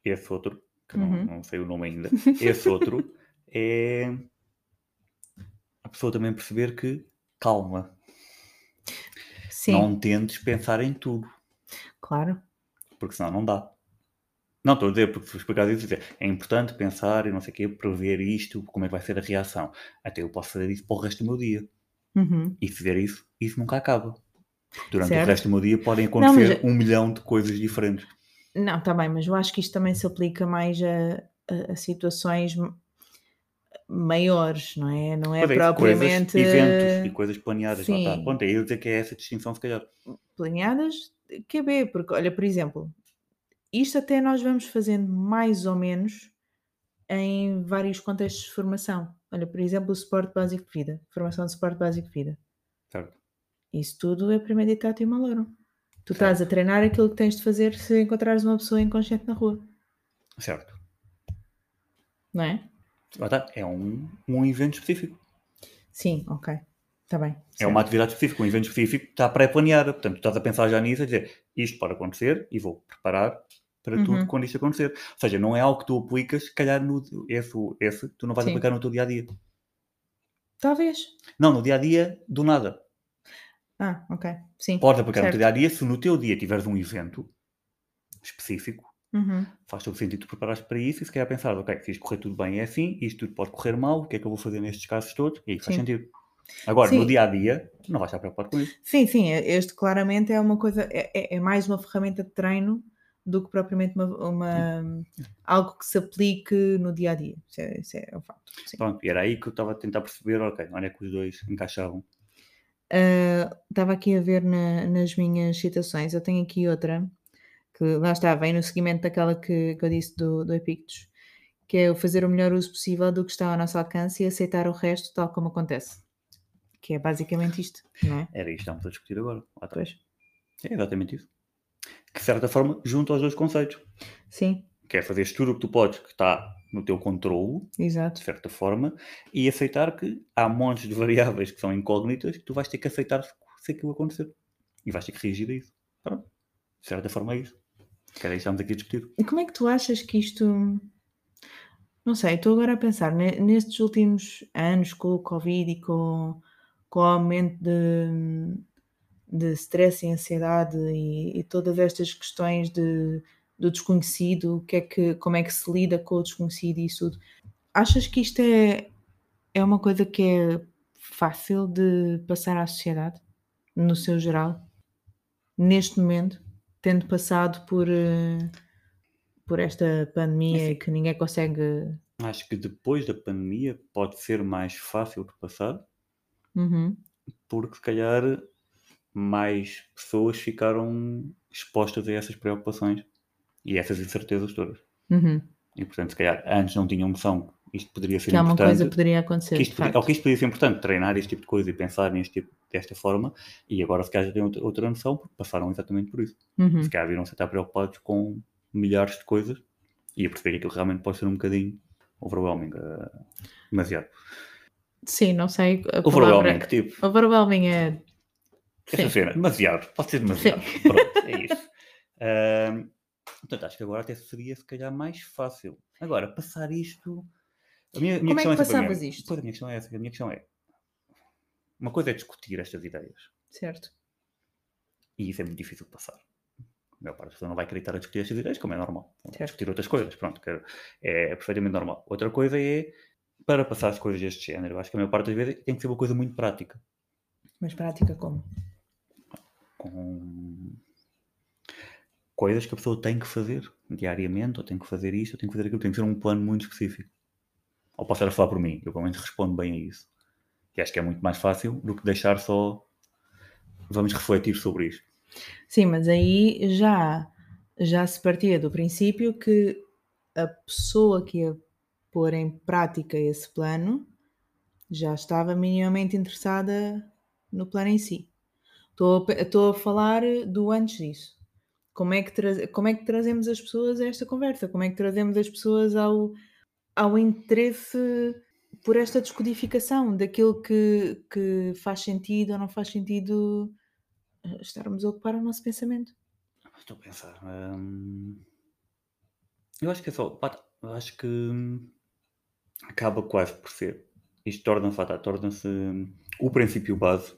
esse outro, que não, Uhum. não sei o nome ainda. Esse outro é a pessoa também perceber que calma, sim, não tentes pensar em tudo, claro. porque senão não dá. Não, estou a dizer, porque se explicar isso, dizer, é importante pensar e não sei o quê, prever isto, como é que vai ser a reação. Até eu posso fazer isso para o resto do meu dia. Uhum. E se fizer isso, isso nunca acaba. Porque durante Certo. o resto do meu dia podem Não, acontecer um milhão de coisas diferentes. Não, está bem, mas eu acho que isto também se aplica mais a, a- a situações maiores, não é? Não é é, propriamente coisas, eventos e coisas planeadas. Lá está. sim. Pronto, é eu dizer que é essa distinção, se calhar. planeadas, que é B, porque olha, por exemplo, isto até nós vamos fazendo mais ou menos em vários contextos de formação. Olha, por exemplo, o suporte básico de vida, formação de suporte básico de vida. Certo? Isso tudo é premeditado e maloro. Tu Certo. estás a treinar aquilo que tens de fazer se encontrares uma pessoa inconsciente na rua, Certo. não é? É um, um evento específico. Sim, ok. Está bem. É uma atividade específica, um evento específico que está pré-planeada. Portanto, tu estás a pensar já nisso, a dizer isto pode acontecer e vou preparar para Uhum. tudo quando isto acontecer. Ou seja, não é algo que tu aplicas, se calhar no, esse, esse tu não vais Sim. aplicar no teu dia a dia. Talvez. Não, no dia a dia, do nada. Ah, ok. Sim. Podes aplicar no Certo. teu dia a dia se no teu dia tiveres um evento específico, Uhum. faz todo sentido tu preparares para isso e se calhar pensar, ok, se isto correr tudo bem é assim, isto tudo pode correr mal, o que é que eu vou fazer nestes casos todos? E aí faz Sim. sentido. Agora, Sim. no dia a dia, não vais estar preocupado com isso. Sim, sim, este claramente é uma coisa, é, é- é mais uma ferramenta de treino do que propriamente uma, uma- algo que se aplique no dia a dia. Isso é, isso é um facto. sim. Pronto, e era aí que eu estava a tentar perceber, ok, é que os dois encaixavam. Ah, Estava aqui a ver na- nas minhas citações, eu tenho aqui outra que lá está, vem no seguimento daquela que, que eu disse do, do Epictus, que é o fazer o melhor uso possível do que está ao nosso alcance e aceitar o resto tal como acontece. Que é basicamente isto, não é? Era isto que estamos a discutir agora. Lá está. Pois. É exatamente isso. Que, de certa forma, junta os dois conceitos. Sim, Que é fazer tudo o que tu podes, que está no teu controle, exato. de certa forma, e aceitar que há montes de variáveis que são incógnitas que tu vais ter que aceitar se, aquilo acontecer. E vais ter que reagir a isso. Pronto. De certa forma é isso. Que era isso estamos aqui a discutir. E como é que tu achas que isto. Não sei, estou agora a pensar ne- nestes últimos anos com o Covid e com, com o aumento de, de stress e ansiedade e, e todas estas questões de, do desconhecido, que é que, como é que se lida com o desconhecido e isso tudo. Achas que isto é, é uma coisa que é fácil de passar à sociedade, no seu geral, neste momento, tendo passado por. eh, por esta pandemia Assim. que ninguém consegue. Acho que depois da pandemia pode ser mais fácil de passar, Uhum, porque se calhar mais pessoas ficaram expostas a essas preocupações e a essas incertezas todas. uhum. E portanto, se calhar antes não tinham noção que isto poderia ser Que alguma importante. coisa poderia acontecer. que isto, podia- ou que isto podia ser importante, treinar este tipo de coisa e pensar neste tipo, desta forma, e agora se calhar já têm outra, outra noção, porque passaram exatamente por isso. Uhum, Se calhar viram-se a estar preocupados com milhares de coisas e a perceber que aquilo realmente pode ser um bocadinho overwhelming, eh, demasiado. Sim, não sei. A Overwhelming, palavra... tipo, Overwhelming é. Sim. cena, demasiado, pode ser demasiado. Pronto, é isso. Ahm, portanto, acho que agora até seria se calhar mais fácil. Agora, passar isto. A minha, a minha Como é que mim. passavas isto? Pois, a minha questão é essa. A minha questão é. Uma coisa é discutir estas ideias. Certo. E isso é muito difícil de passar. A maior parte das pessoas não vai querer estar a discutir estas ideias, como é normal. Discutir outras coisas, pronto, é, é perfeitamente normal. Outra coisa é para passar as coisas deste género, acho que a maior parte das vezes tem que ser uma coisa muito prática. Mas prática como? Com coisas que a pessoa tem que fazer diariamente, ou tem que fazer isto, ou tem que fazer aquilo, tem que ser um plano muito específico. Ou posso estar a falar por mim, eu pelo menos respondo bem a isso. E acho que é muito mais fácil do que deixar só vamos refletir sobre isto. Sim, mas aí já, já se partia do princípio que a pessoa que ia pôr em prática esse plano já estava minimamente interessada no plano em si. Estou a, falar do antes disso. Como é, que como é que trazemos as pessoas a esta conversa? Como é que trazemos as pessoas ao, ao interesse por esta descodificação daquilo que, que faz sentido ou não faz sentido eh, estarmos a ocupar o nosso pensamento? Estou a pensar. Hum, eu acho que é só. Eu acho que hum, acaba quase por ser. Isto torna-se torna o princípio base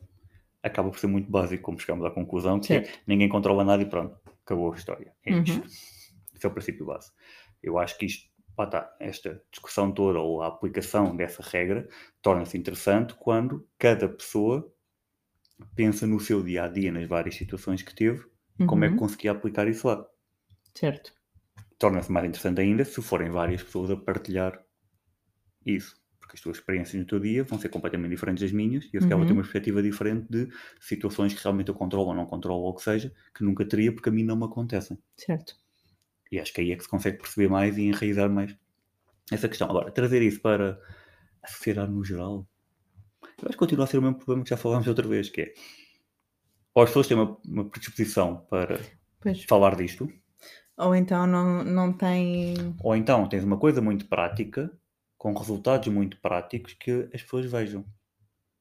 acaba por ser muito básico, como chegamos à conclusão, que é, ninguém controla nada e pronto, acabou a história. É uhum. isto. Esse é o princípio base. Eu acho que isto, tá, esta discussão toda ou a aplicação dessa regra torna-se interessante quando cada pessoa pensa no seu dia a dia, nas várias situações que teve, uhum. como é que uhum. conseguia aplicar isso lá. Certo. Torna-se mais interessante ainda se forem várias pessoas a partilhar isso porque as tuas experiências no teu dia vão ser completamente diferentes das minhas e eu se calhar vou ter uhum. uma perspectiva diferente de situações que realmente eu controlo ou não controlo ou o que seja, que nunca teria porque a mim não me acontecem. Certo. E acho que aí é que se consegue perceber mais e enraizar mais essa questão. Agora, trazer isso para a sociedade no geral, eu acho que continua a ser o mesmo problema que já falámos outra vez, que é ou as pessoas têm uma, uma predisposição para pois. falar disto, ou então não, não têm. Ou então tens uma coisa muito prática com resultados muito práticos que as pessoas vejam.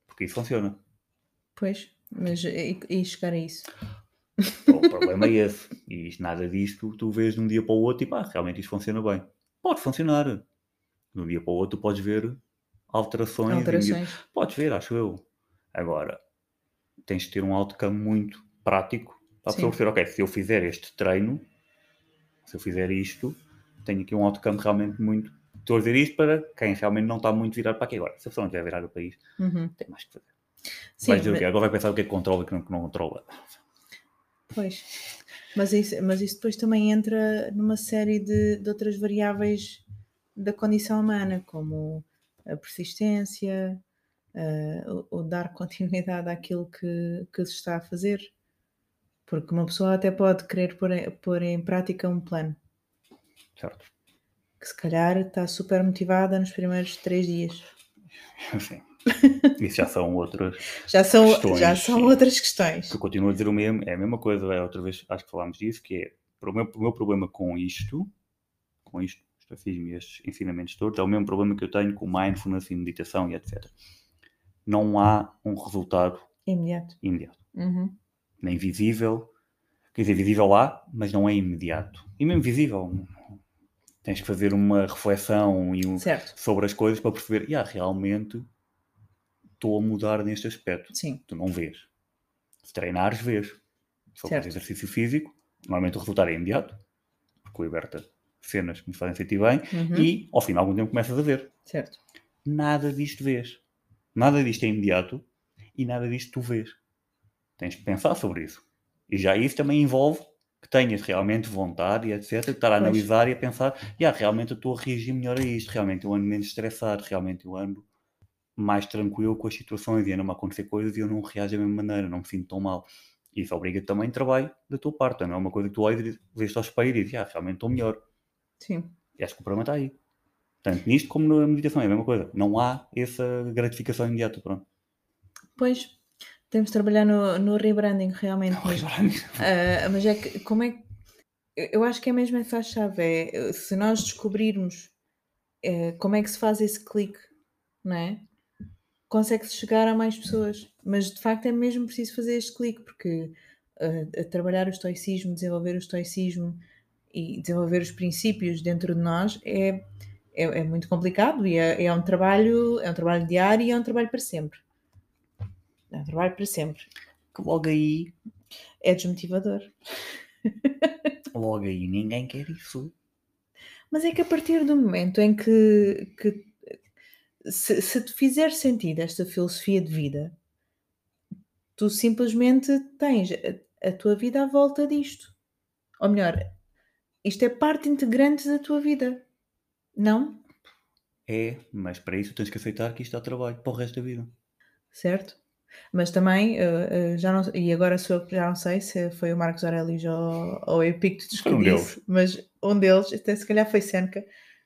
Porque isso funciona. Pois, mas e, e chegar a isso? o problema é esse. E nada disto tu vês de um dia para o outro e pá, realmente isto funciona bem. Pode funcionar. De um dia para o outro tu podes ver alterações. alterações. Podes ver, acho eu. Agora, tens de ter um outcome muito prático para a pessoa perceber, ok, se eu fizer este treino, se eu fizer isto, tenho aqui um outcome realmente muito Estou a dizer isto para quem realmente não está muito virado para aqui. Agora, se a pessoa não estiver virada para isto, uhum. tem mais que fazer. Sim, vai dizer mas... o quê? Agora vai pensar o que é que controla e o que não, que não controla. Pois. Mas isso, mas isso depois também entra numa série de, de outras variáveis da condição humana, como a persistência, uh, o, o, dar continuidade àquilo que, que se está a fazer. Porque uma pessoa até pode querer pôr pôr em prática um plano. Certo que se calhar está super motivada nos primeiros três dias. Sim. Isso já são outras já são, questões. Já são outras questões. Que eu continuo a dizer o mesmo, é a mesma coisa, é outra vez acho que falámos disso, que é o meu, o meu problema com isto, com isto, estoicismo e estes ensinamentos todos, é o mesmo problema que eu tenho com mindfulness e meditação e etc. Não há um resultado imediato. imediato. Uhum. Nem visível, quer dizer, visível lá, mas não é imediato. E mesmo visível, tens que fazer uma reflexão e um, sobre as coisas para perceber, yeah, realmente estou a mudar neste aspecto. Sim. Tu não vês. Se treinares, vês. Se for exercício físico, normalmente o resultado é imediato, porque liberta cenas que me fazem sentir bem, uhum. e ao fim de algum tempo começas a ver. Certo. Nada disto vês. Nada disto é imediato e nada disto tu vês. Tens que pensar sobre isso. E já isso também envolve que tenhas realmente vontade e etc. Estar a analisar e a pensar, yeah, realmente eu estou a reagir melhor a isto, realmente eu ando menos estressado, realmente eu ando mais tranquilo com as situações e andam-me a acontecer coisas e eu não reajo da mesma maneira, não me sinto tão mal. Isso obriga também trabalho da tua parte, não é uma coisa que tu olhas, vês ao espelho e dizes, ah, realmente estou melhor. Sim. E acho que o problema está aí. Tanto nisto como na meditação, é a mesma coisa. Não há essa gratificação imediata, pronto. Pois, temos de trabalhar no, no rebranding realmente. Mas, uh, mas é que como é que eu acho que é mesmo essa a chave. É, se nós descobrirmos é, como é que se faz esse clique, não é? Consegue-se chegar a mais pessoas. Mas de facto é mesmo preciso fazer este clique, porque uh, trabalhar o estoicismo, desenvolver o estoicismo e desenvolver os princípios dentro de nós é, é, é muito complicado e é, é, um trabalho, é um trabalho diário e é um trabalho para sempre. É trabalho para sempre. Que logo aí. É desmotivador. logo aí ninguém quer isso. Mas é que a partir do momento em que, que se, se te fizer sentido esta filosofia de vida, tu simplesmente tens a, a tua vida à volta disto. Ou melhor, isto é parte integrante da tua vida. Não? É, mas para isso tens que aceitar que isto dá trabalho para o resto da vida. Certo? Mas também, uh, uh, já não, e agora sou, já não sei se foi o Marcos Aurelius ou, ou o Epictetus que um disse, deles. mas um deles, até se calhar foi Seneca,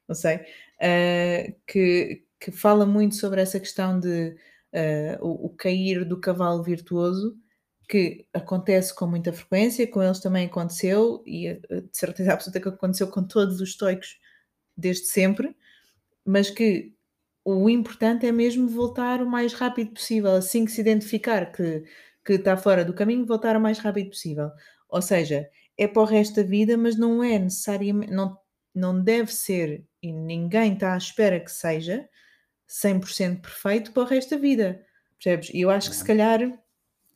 não sei, uh, que, que fala muito sobre essa questão de o, o, cair do cavalo virtuoso, que acontece com muita frequência, com eles também aconteceu, e de certeza absoluta que aconteceu com todos os estoicos desde sempre, mas que o importante é mesmo voltar o mais rápido possível, assim que se identificar que, que está fora do caminho, voltar o mais rápido possível. Ou seja, é para o resto da vida, mas não é necessariamente, não, não deve ser, e ninguém está à espera que seja 100% perfeito para o resto da vida. Percebes? E eu acho que se calhar,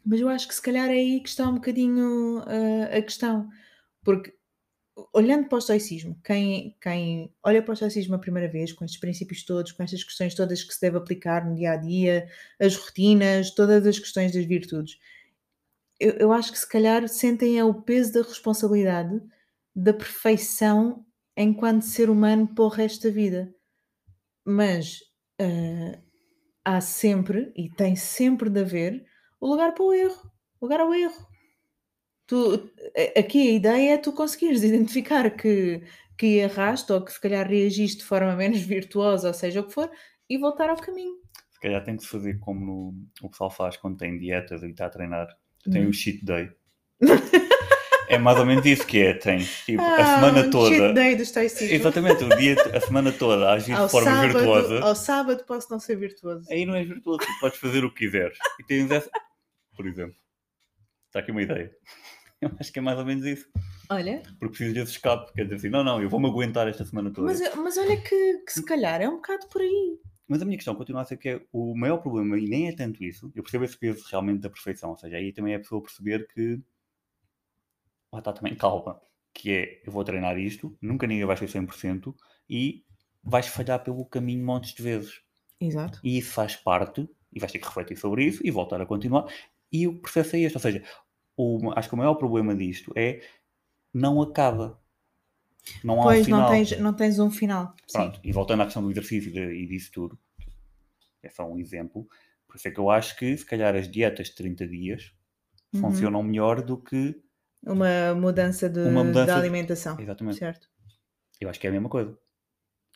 mas eu acho que se calhar é aí que está um bocadinho uh, a questão. Porque olhando para o estoicismo, quem, quem olha para o estoicismo a primeira vez, com estes princípios todos, com estas questões todas que se deve aplicar no dia a dia, as rotinas, todas as questões das virtudes, eu, eu acho que se calhar sentem é o peso da responsabilidade da perfeição enquanto ser humano para o resto da vida. Mas uh, há sempre, e tem sempre de haver, o lugar para o erro, lugar ao erro Tu, aqui a ideia é tu conseguires identificar que, que erraste ou que se calhar reagiste de forma menos virtuosa, ou seja o que for, e voltar ao caminho. Se calhar tem que fazer como no, o pessoal faz quando tem dietas e está a treinar, tem hum. o cheat day. é mais ou menos isso que é, tem tipo, ah, a semana toda. Cheat day do stoicismo. Exatamente, o dia, a semana toda a agir de forma sábado, virtuosa. Ao sábado posso não ser virtuoso. Aí não é virtuoso, podes fazer o que quiseres. E tens essa, por exemplo. Está aqui uma ideia. Eu acho que é mais ou menos isso. Olha. Porque preciso desse escape. Quer dizer assim, não, não, eu vou-me aguentar esta semana toda. Mas, mas olha que, que se calhar é um bocado por aí. Mas a minha questão continua a ser que é o maior problema, e nem é tanto isso, eu percebo esse peso realmente da perfeição, ou seja, aí também é a pessoa perceber que lá está também calma, que é, eu vou treinar isto, nunca ninguém vai ser 100% e vais falhar pelo caminho montes de vezes. Exato. E isso faz parte, e vais ter que refletir sobre isso e voltar a continuar, e o processo é este, ou seja, o, acho que o maior problema disto é não acaba. Não há pois, um final. Não tens, não tens um final. Pronto, Sim. e voltando à questão do exercício e disso tudo, é só um exemplo, por isso é que eu acho que se calhar as dietas de 30 dias uhum. funcionam melhor do que uma mudança de, uma mudança de alimentação. De... Exatamente. Certo. Eu acho que é a mesma coisa.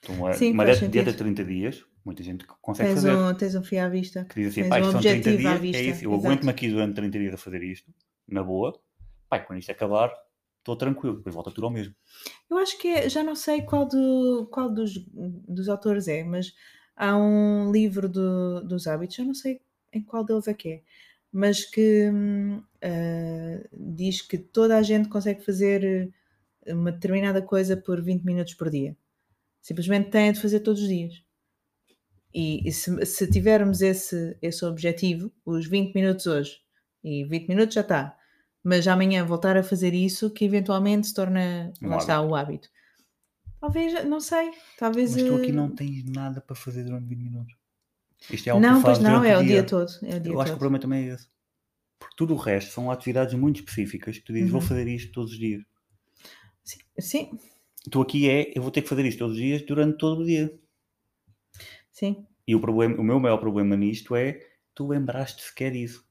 Então, uma, Sim, uma dieta, dieta de 30 dias, muita gente consegue tens fazer. Um, tens um fio à vista. Que diz assim, tens um são 30 dias, é isso, eu aguento-me aqui durante 30 dias a fazer isto, na boa, pai, quando isto acabar, estou tranquilo, depois volta tudo ao mesmo. Eu acho que é, já não sei qual, do, qual dos, dos autores é, mas há um livro do, dos hábitos, eu não sei em qual deles é que é, mas que uh, diz que toda a gente consegue fazer uma determinada coisa por 20 minutos por dia. Simplesmente tem de fazer todos os dias. E, e se, se, tivermos esse, esse objetivo, os 20 minutos hoje, e 20 minutos já está. Mas amanhã voltar a fazer isso que eventualmente se torna, um lá hábito. está, o hábito. Talvez, não sei, talvez... Mas tu aqui não tens nada para fazer durante 20 minutos. Isto é algo não, que pois não, é o dia, dia todo. É o dia Eu todo. acho que o problema também é esse. Porque tudo o resto são atividades muito específicas que tu dizes, uhum. vou fazer isto todos os dias. Sim, sim. Tu aqui é, eu vou ter que fazer isto todos os dias durante todo o dia. Sim. E o, problema, o meu maior problema nisto é tu lembraste sequer isso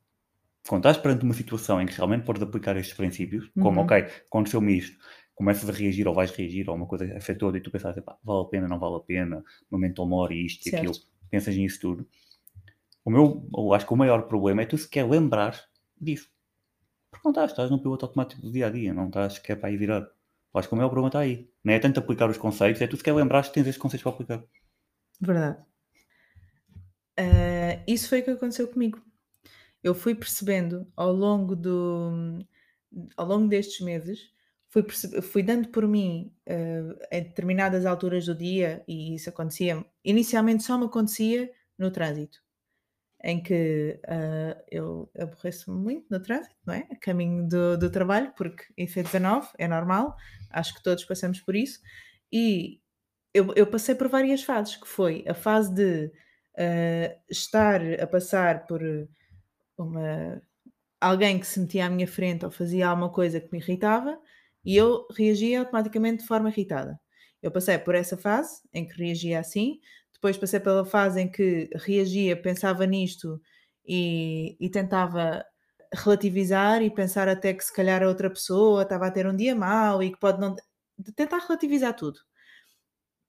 quando estás perante uma situação em que realmente podes aplicar estes princípios, como, uhum. ok, aconteceu-me isto, começas a reagir ou vais reagir ou uma coisa afetou e tu pensas, vale a pena, não vale a pena, momento e isto e aquilo, pensas nisso tudo. O meu, eu acho que o maior problema é tu sequer lembrar disso. Porque não estás, estás no piloto automático do dia a dia, não estás sequer para aí virar. Eu acho que o maior problema está aí. Não é tanto aplicar os conceitos, é tu sequer lembrar que tens esses conceitos para aplicar. Verdade. Uh, isso foi o que aconteceu comigo eu fui percebendo ao longo do ao longo destes meses, fui, fui dando por mim uh, em determinadas alturas do dia, e isso acontecia, inicialmente só me acontecia no trânsito, em que uh, eu aborreço-me muito no trânsito, não é? A caminho do, do trabalho, porque isso é 19, é normal, acho que todos passamos por isso, e eu, eu passei por várias fases, que foi a fase de uh, estar a passar por uma, alguém que se metia à minha frente ou fazia alguma coisa que me irritava e eu reagia automaticamente de forma irritada. Eu passei por essa fase em que reagia assim, depois passei pela fase em que reagia, pensava nisto e, e tentava relativizar e pensar até que se calhar a outra pessoa estava a ter um dia mau e que pode não. tentar relativizar tudo.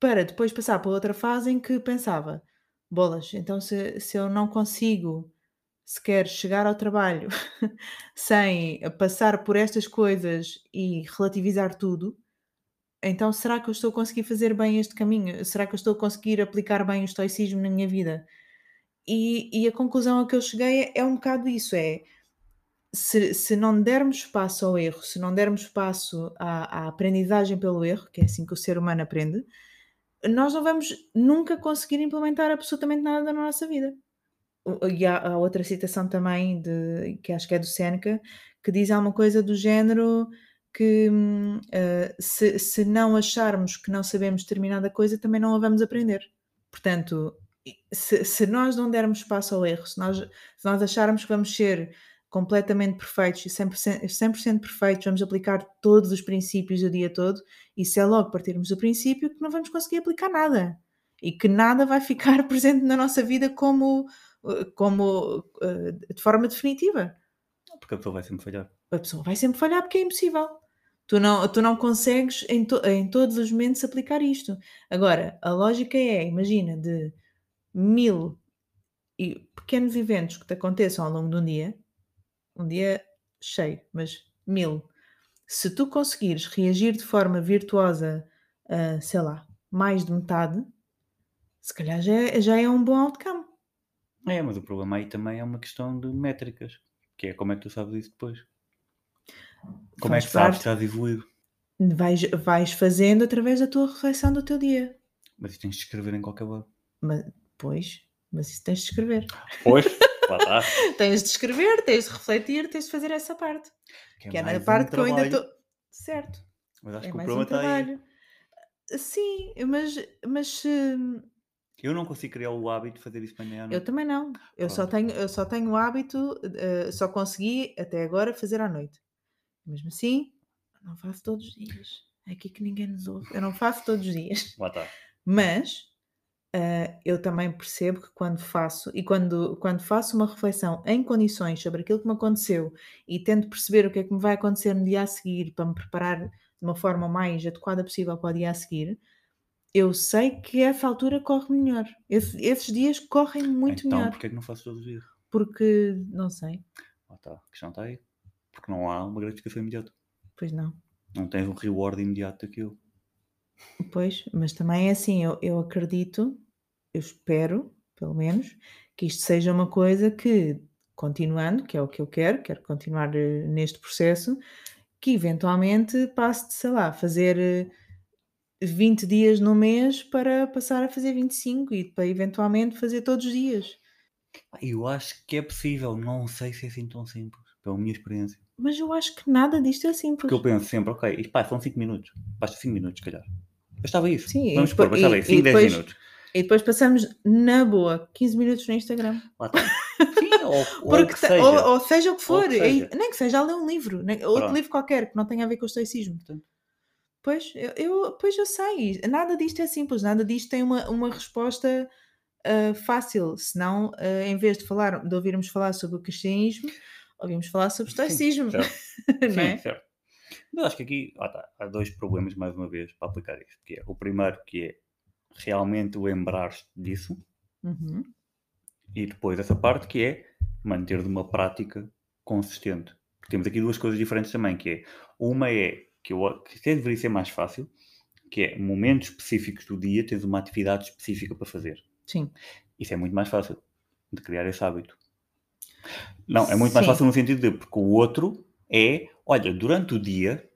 Para depois passar para outra fase em que pensava: bolas, então se, se eu não consigo sequer chegar ao trabalho sem passar por estas coisas e relativizar tudo, então será que eu estou a conseguir fazer bem este caminho? Será que eu estou a conseguir aplicar bem o estoicismo na minha vida? E, e a conclusão a que eu cheguei é, é um bocado isso: é se, se, não dermos espaço ao erro, se não dermos espaço à, à, aprendizagem pelo erro, que é assim que o ser humano aprende, nós não vamos nunca conseguir implementar absolutamente nada na nossa vida. E há, há outra citação também, de, que acho que é do Seneca, que diz alguma coisa do género que uh, se, se não acharmos que não sabemos determinada coisa, também não a vamos aprender. Portanto, se, se nós não dermos espaço ao erro, se nós, se nós acharmos que vamos ser completamente perfeitos e 100%, 100 perfeitos, vamos aplicar todos os princípios o dia todo, isso é logo partirmos do princípio que não vamos conseguir aplicar nada e que nada vai ficar presente na nossa vida como, como uh, de forma definitiva. Porque a pessoa vai sempre falhar. A pessoa vai sempre falhar porque é impossível. Tu não, tu não consegues em, to, em todos os momentos aplicar isto. Agora, a lógica é, imagina, de mil pequenos eventos que te aconteçam ao longo de um dia, um dia cheio, mas mil. Se tu conseguires reagir de forma virtuosa a, sei lá, mais de metade, se calhar já é, já é um bom outcome. É, mas o problema aí também é uma questão de métricas, que é como é que tu sabes isso depois. Como Faz é que sabes que estás evoluído? Vais, vais fazendo através da tua reflexão do teu dia. Mas isso tens de escrever em qualquer lado. Mas, pois, mas isso tens de escrever. Pois, lá tens de escrever, tens de refletir, tens de fazer essa parte. Que é, que é na parte um que eu ainda estou. Certo. Mas acho é que o problema um está aí. Sim, mas, mas eu não consigo criar o hábito de fazer isso de manhã. Eu também não. Eu só tenho, eu só tenho o hábito, uh, só consegui até agora fazer à noite. Mesmo assim, não faço todos os dias. É aqui que ninguém nos ouve. Eu não faço todos os dias. Lá está. Mas uh, eu também percebo que quando faço, e quando, quando faço uma reflexão em condições sobre aquilo que me aconteceu e tento perceber o que é que me vai acontecer no dia a seguir para me preparar de uma forma mais adequada possível para o dia a seguir, eu sei que essa altura corre melhor. Esse, esses dias correm muito então, melhor. Então, porquê é que não faço todos os dias? Porque, não sei. Ah, tá. A questão está aí. Porque não há uma gratificação imediata. Pois não. Não tens um reward imediato daquilo. Pois, mas também é assim, eu, eu acredito, eu espero, pelo menos, que isto seja uma coisa que, continuando, que é o que eu quero, quero continuar eh, neste processo, que eventualmente passe de, sei lá, fazer 20 eh, dias no mês para passar a fazer 25 e para eventualmente fazer todos os dias. Eu acho que é possível, não sei se é assim tão simples, pela minha experiência. Mas eu acho que nada disto é simples. Porque eu penso sempre, ok, isto pá, são 5 minutos, basta 5 minutos, se calhar. Bastava isso. Sim, Vamos supor, bastava isso, 5, 10 minutos. E depois passamos na boa 15 minutos no Instagram. Lá está. Sim, ou, ou, seja. Ou, ou, seja o que for. Que e, nem que seja a ler um livro, nem, outro livro qualquer que não tenha a ver com o estoicismo. Portanto. Pois eu, eu, pois eu sei. Nada disto é simples, nada disto tem uma, uma resposta uh, fácil. Senão, uh, em vez de, falar, de ouvirmos falar sobre o cristianismo, ouvimos falar sobre estoicismo. Sim, certo. Sim, é? certo. Mas acho que aqui tá, há dois problemas, mais uma vez, para aplicar isto. Que é, o primeiro, que é realmente lembrar-te disso. Uhum. E depois essa parte que é manter de uma prática consistente. Porque temos aqui duas coisas diferentes também, que é uma é que, eu, que até deveria ser mais fácil, que é momentos específicos do dia tens uma atividade específica para fazer. Sim. Isso é muito mais fácil de criar esse hábito. Não, é muito mais Sim. fácil no sentido de, porque o outro é, olha, durante o dia.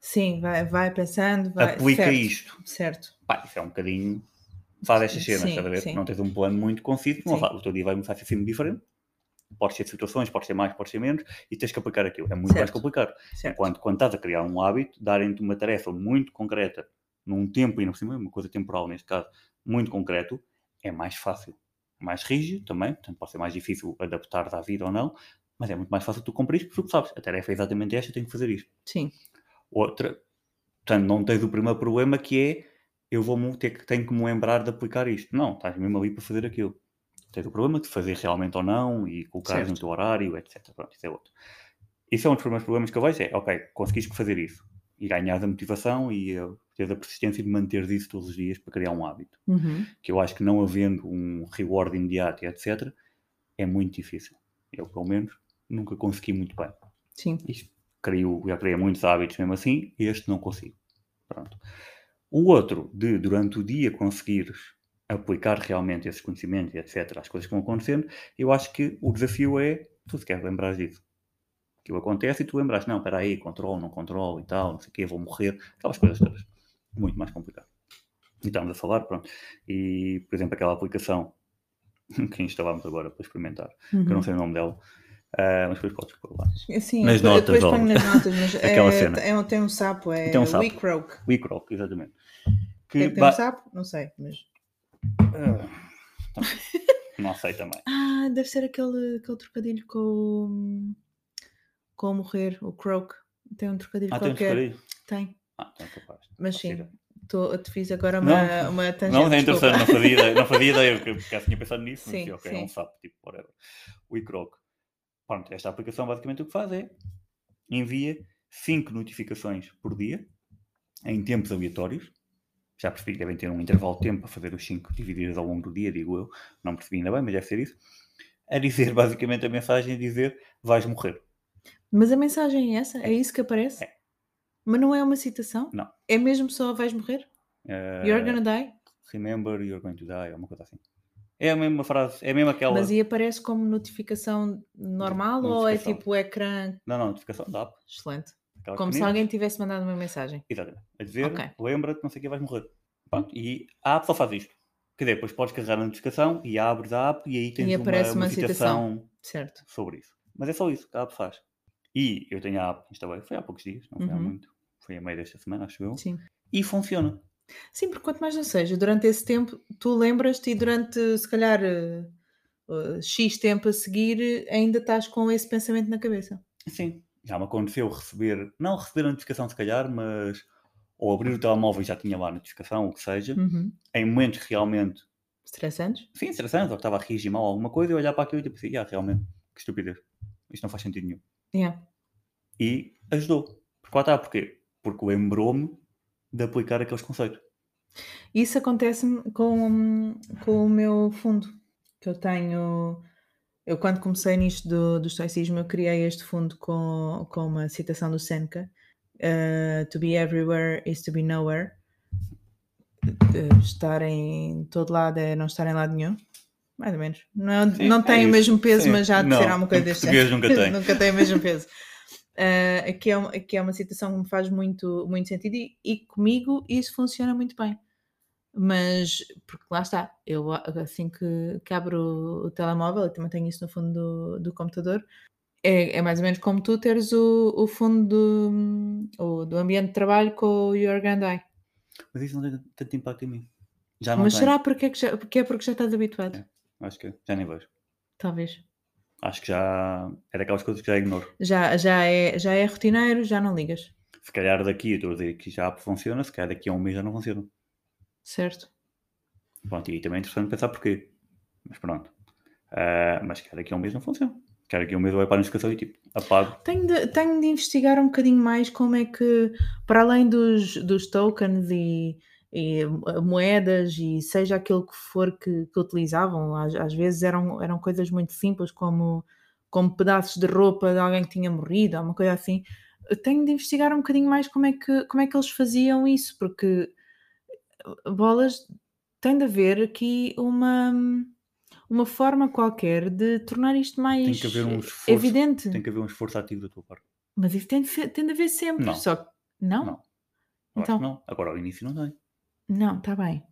Sim, vai, vai pensando, vai. Aplica certo, isto. Certo. Pá, isso é um bocadinho. Faz estas cenas, estás a ver? Não tens um plano muito conciso, não o teu dia vai começar a ser sempre diferente. Pode ser situações, pode ser mais, pode ser menos, e tens que aplicar aquilo. É muito certo. mais complicado. Certo. Enquanto quando estás a criar um hábito, darem-te uma tarefa muito concreta, num tempo, e não sei uma coisa temporal neste caso, muito concreto, é mais fácil mais rígido também, portanto pode ser mais difícil adaptar-te à vida ou não, mas é muito mais fácil tu cumprir porque tu sabes, a tarefa é exatamente esta, tenho que fazer isto. Sim. Outra, portanto, não tens o primeiro problema que é eu vou ter que tenho que me lembrar de aplicar isto. Não, estás mesmo ali para fazer aquilo. Tens o problema de fazer realmente ou não e colocar no teu horário, etc. Pronto, isso é outro. Isso é um dos primeiros problemas que eu vejo, é, ok, conseguiste fazer isso e ganhar a motivação e uh, ter a persistência de manter isso todos os dias para criar um hábito. Uhum. Que eu acho que não havendo um reward imediato e etc, é muito difícil. Eu, pelo menos, nunca consegui muito bem. Sim. Isto, crio, já criei muitos hábitos mesmo assim, este não consigo. Pronto. O outro, de durante o dia conseguires aplicar realmente esses conhecimentos e etc, às coisas que vão acontecendo, eu acho que o desafio é tu se queres lembrar disso. Aquilo acontece e tu lembras, não, espera aí, controlo, não controlo e tal, não sei o quê, vou morrer, aquelas coisas todas. Muito mais complicado. E estamos a falar, pronto. E, por exemplo, aquela aplicação que instalámos agora para experimentar, Uhum. que eu não sei o nome dela, uh, mas depois podes pôr lá. Sim, Nas depois, notas, depois ponho nas notas, mas Aquela é, cena. é um- tem um sapo, é Tem um sapo. Weekroak. WeCrock, exatamente. Tem, Que tem ba- um sapo? Não sei, mas... Ah, não sei também. Ah, deve ser aquele, aquele trocadilho com o... com o morrer, o croak. Tem um trocadilho Ah, tem um qualquer. trocadilho? Tem, Ah, então é capaz. mas sim. Tô, te fiz agora uma, Não, uma tangente. Não, é interessante, não fazia ideia, não fazia ideia, porque porque já tinha pensado nisso, mas Sim, disse, ok, é sim. um sapo, tipo, whatever. O iCroc. Pronto, esta aplicação basicamente o que faz é envia 5 notificações por dia, em tempos aleatórios. Já percebi que devem ter um intervalo de tempo para fazer os 5 divididos ao longo do dia, digo eu. Não percebi ainda bem, mas deve ser isso. A dizer, basicamente, a mensagem é dizer, vais morrer. Mas a mensagem é essa? É isso que aparece? É. Mas não é uma citação? Não. É mesmo só vais morrer? Eh, You're gonna die? Remember, you're going to die, ou uma coisa assim. É a mesma frase, é mesmo aquela... Mas e aparece como notificação normal ou é Notificação. tipo o ecrã? Não, não, notificação da app. Excelente. Aquelas Como se alguém tivesse mandado uma mensagem. Exatamente. A dizer, Ok. lembra-te, não sei o que, vais morrer. Pronto. E a app só faz isto. Quer dizer, depois podes carregar a notificação e abres a app e aí tens E aparece uma, uma uma citação. citação Certo. sobre isso. Mas é só isso que a app faz. E eu tenho a app instalei, foi há poucos dias, não foi há Uhum. muito. Foi a meio desta semana, acho eu. Sim. E funciona. Sim, porque quanto mais não seja, durante esse tempo tu lembras-te e durante se calhar eh, eh, X tempo a seguir eh, ainda estás com esse pensamento na cabeça. Sim. Já me aconteceu receber, não receber a notificação se calhar, mas ou abrir o telemóvel e já tinha lá a notificação, o que seja, Uhum. em momentos realmente, Estressantes? sim, interessantes, ou que estava a reagir mal a alguma coisa, eu olhar para aquilo e tipo assim, ah, realmente, que estupidez. Isto não faz sentido nenhum. Yeah. E ajudou. Porque lá está, porquê? Porque lembrou-me de aplicar aqueles conceitos. Isso acontece-me com, com o meu fundo, que eu tenho. Eu, quando comecei nisto do, do estoicismo, eu criei este fundo com, com uma citação do Seneca: uh, To be everywhere is to be nowhere. Uh, estar em todo lado é não estar em lado nenhum. Mais ou menos. Não, Sim, não é tem o isso. mesmo peso, Sim. mas já de Não, ser alguma coisa deste nunca tem. nunca tem o mesmo peso. Uh, aqui, é, um- aqui é uma citação que me faz muito, muito sentido e, e comigo isso funciona muito bem. Mas, porque lá está, eu assim que, que abro o, telemóvel, eu também tenho isso no fundo do, do computador, é, é mais ou menos como tu teres o, o fundo do, o- do ambiente de trabalho com o Your Gandai. Mas isso não tem tanto impacto em mim. Já não Mas tem. será porque é, que já, porque é porque já estás habituado? É. Acho que já nem vejo. Talvez. Acho que já é daquelas coisas que já ignoro. Já, já, é, já é rotineiro, já não ligas. Se calhar daqui, estou a dizer que já funciona, se calhar daqui a um mês já não funciona. Certo? Pronto, e também é interessante pensar porquê. Mas pronto. Ah, mas se calhar daqui a um mês não funciona. Se calhar daqui a um mês eu para a notificação e tipo, apago. Tenho de, tenho de investigar um bocadinho mais como é que, para além dos, dos tokens e, e, eh, moedas e seja aquilo que for que, que utilizavam, às, às vezes eram, eram coisas muito simples como, como pedaços de roupa de alguém que tinha morrido, ou uma coisa assim. Tenho de investigar um bocadinho mais como é que, como é que eles faziam isso, porque bolas tem de haver aqui uma, uma forma qualquer de tornar isto mais Tem que haver um esforço. evidente. Tem que haver um esforço ativo da tua parte. Mas isso tem de, tem de haver sempre. Não. Só que. Não? Não. Então, não. Agora ao início não tem. não, está bem.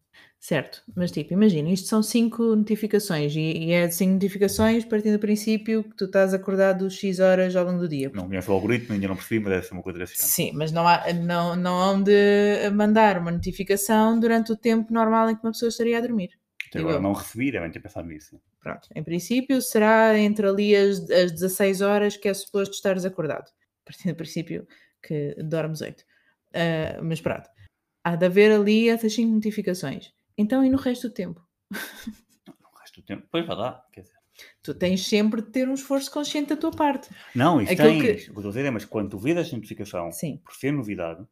Certo. Mas tipo, imagina, isto são cinco notificações e, e é cinco notificações partindo do princípio que tu estás acordado X horas ao longo do dia. Não conheço o algoritmo, ainda não percebi, mas deve ser uma coisa desse género. Sim, mas não há, não, não hão de mandar uma notificação durante o tempo normal em que uma pessoa estaria a dormir. Até agora eu. não recebi, devem ter pensado nisso. Pronto, em princípio será entre ali as, as 16 horas que é suposto estares acordado. Partindo do princípio que dormes 8. Ah, mas pronto, há de haver ali essas 5 notificações. Então, e no resto do tempo? O resto do tempo, depois vai lá, quer dizer. Tu tens sempre de ter um esforço consciente da tua parte. Não, isso Aquilo tens. que- O que eu estou a dizer é, mas quando tu vês esta notificação Sim. por ser novidade,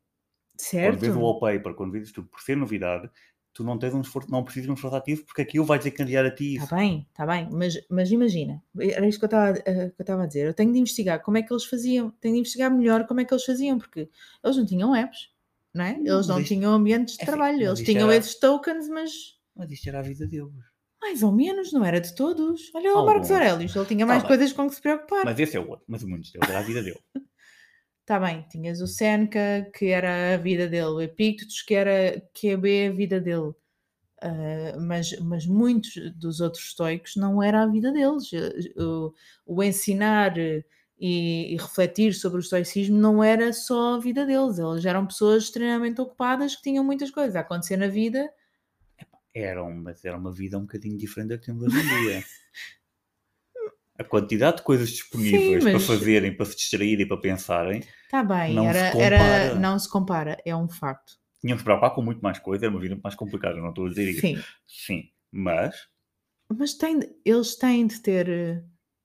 Certo? quando vês o wallpaper, quando vês tudo por ser novidade, tu não tens um esforço, não precisas de um esforço ativo porque aquilo vai desencadear a ti isso. Está bem, está bem, mas, mas imagina, era isto que eu estava eh, que eu estava a dizer. Eu tenho de investigar como é que eles faziam, tenho de investigar melhor como é que eles faziam, porque eles não tinham apps, não é? Não, Eles não isto- tinham ambientes de é trabalho, eles tinham era- esses tokens, mas Mas isto era a vida deles. mais ou menos, não era de todos. Olha o Marcos. Aurelius, ele tinha Tá mais bem. coisas com que se preocupar. Mas esse é o outro. Mas o muitos deles era a vida dele. Está bem, tinhas o Seneca, que era a vida dele, o Epictetus, que era QB, a vida dele. Ah, mas, mas muitos dos outros estoicos não era a vida deles. Eh, O, o ensinar eh, e, e refletir sobre o estoicismo não era só a vida deles. Eles eram pessoas extremamente ocupadas que tinham muitas coisas a acontecer na vida. Eram, mas era uma vida um bocadinho diferente da que temos hoje em dia. A quantidade de coisas disponíveis mas- para fazerem, para se distraírem, para pensarem, Está bem, Não se era, compara. era, não se compara, é um facto. tinham que se preocupar com muito mais coisa, era uma vida muito mais complicada, não estou a dizer isso. Sim, Sim, mas mas tem, de- eles têm de ter,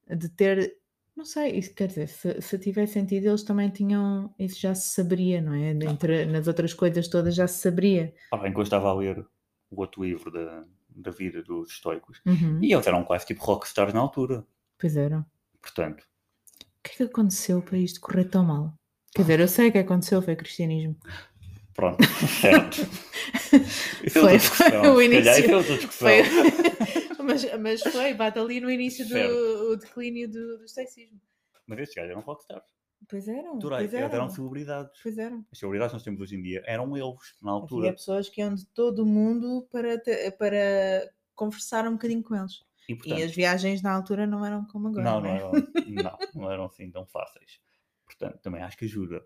de ter, não sei, isso quer dizer, se, se tivesse sentido, eles também tinham, isso já se saberia, não é? Entre, nas outras coisas todas já se saberia. Ora bem, que eu estava a ler o outro livro da, da vida dos estoicos, Uhum, e eles eram quase tipo rockstars na altura. Pois eram. Portanto, O que é que aconteceu para isto correr tão mal? Quer dizer, eu sei o que aconteceu, foi cristianismo. pronto, certo. É Foi- foi o calhar início. é outra discussão. Foi, mas, mas foi, bate ali no início Certo. do o declínio do, do estoicismo. Mas estes gajos eram rockstars. Pois eram, Durai, pois eram. eram celebridades. Pois eram. As celebridades que nós temos hoje em dia eram eles, na Havia altura. pessoas que iam de todo o mundo para, te- para conversar um bocadinho com eles. E, E portanto, as viagens na altura não eram como agora. não, não, não é? eram, não, não eram assim tão fáceis. Portanto, também acho que ajuda.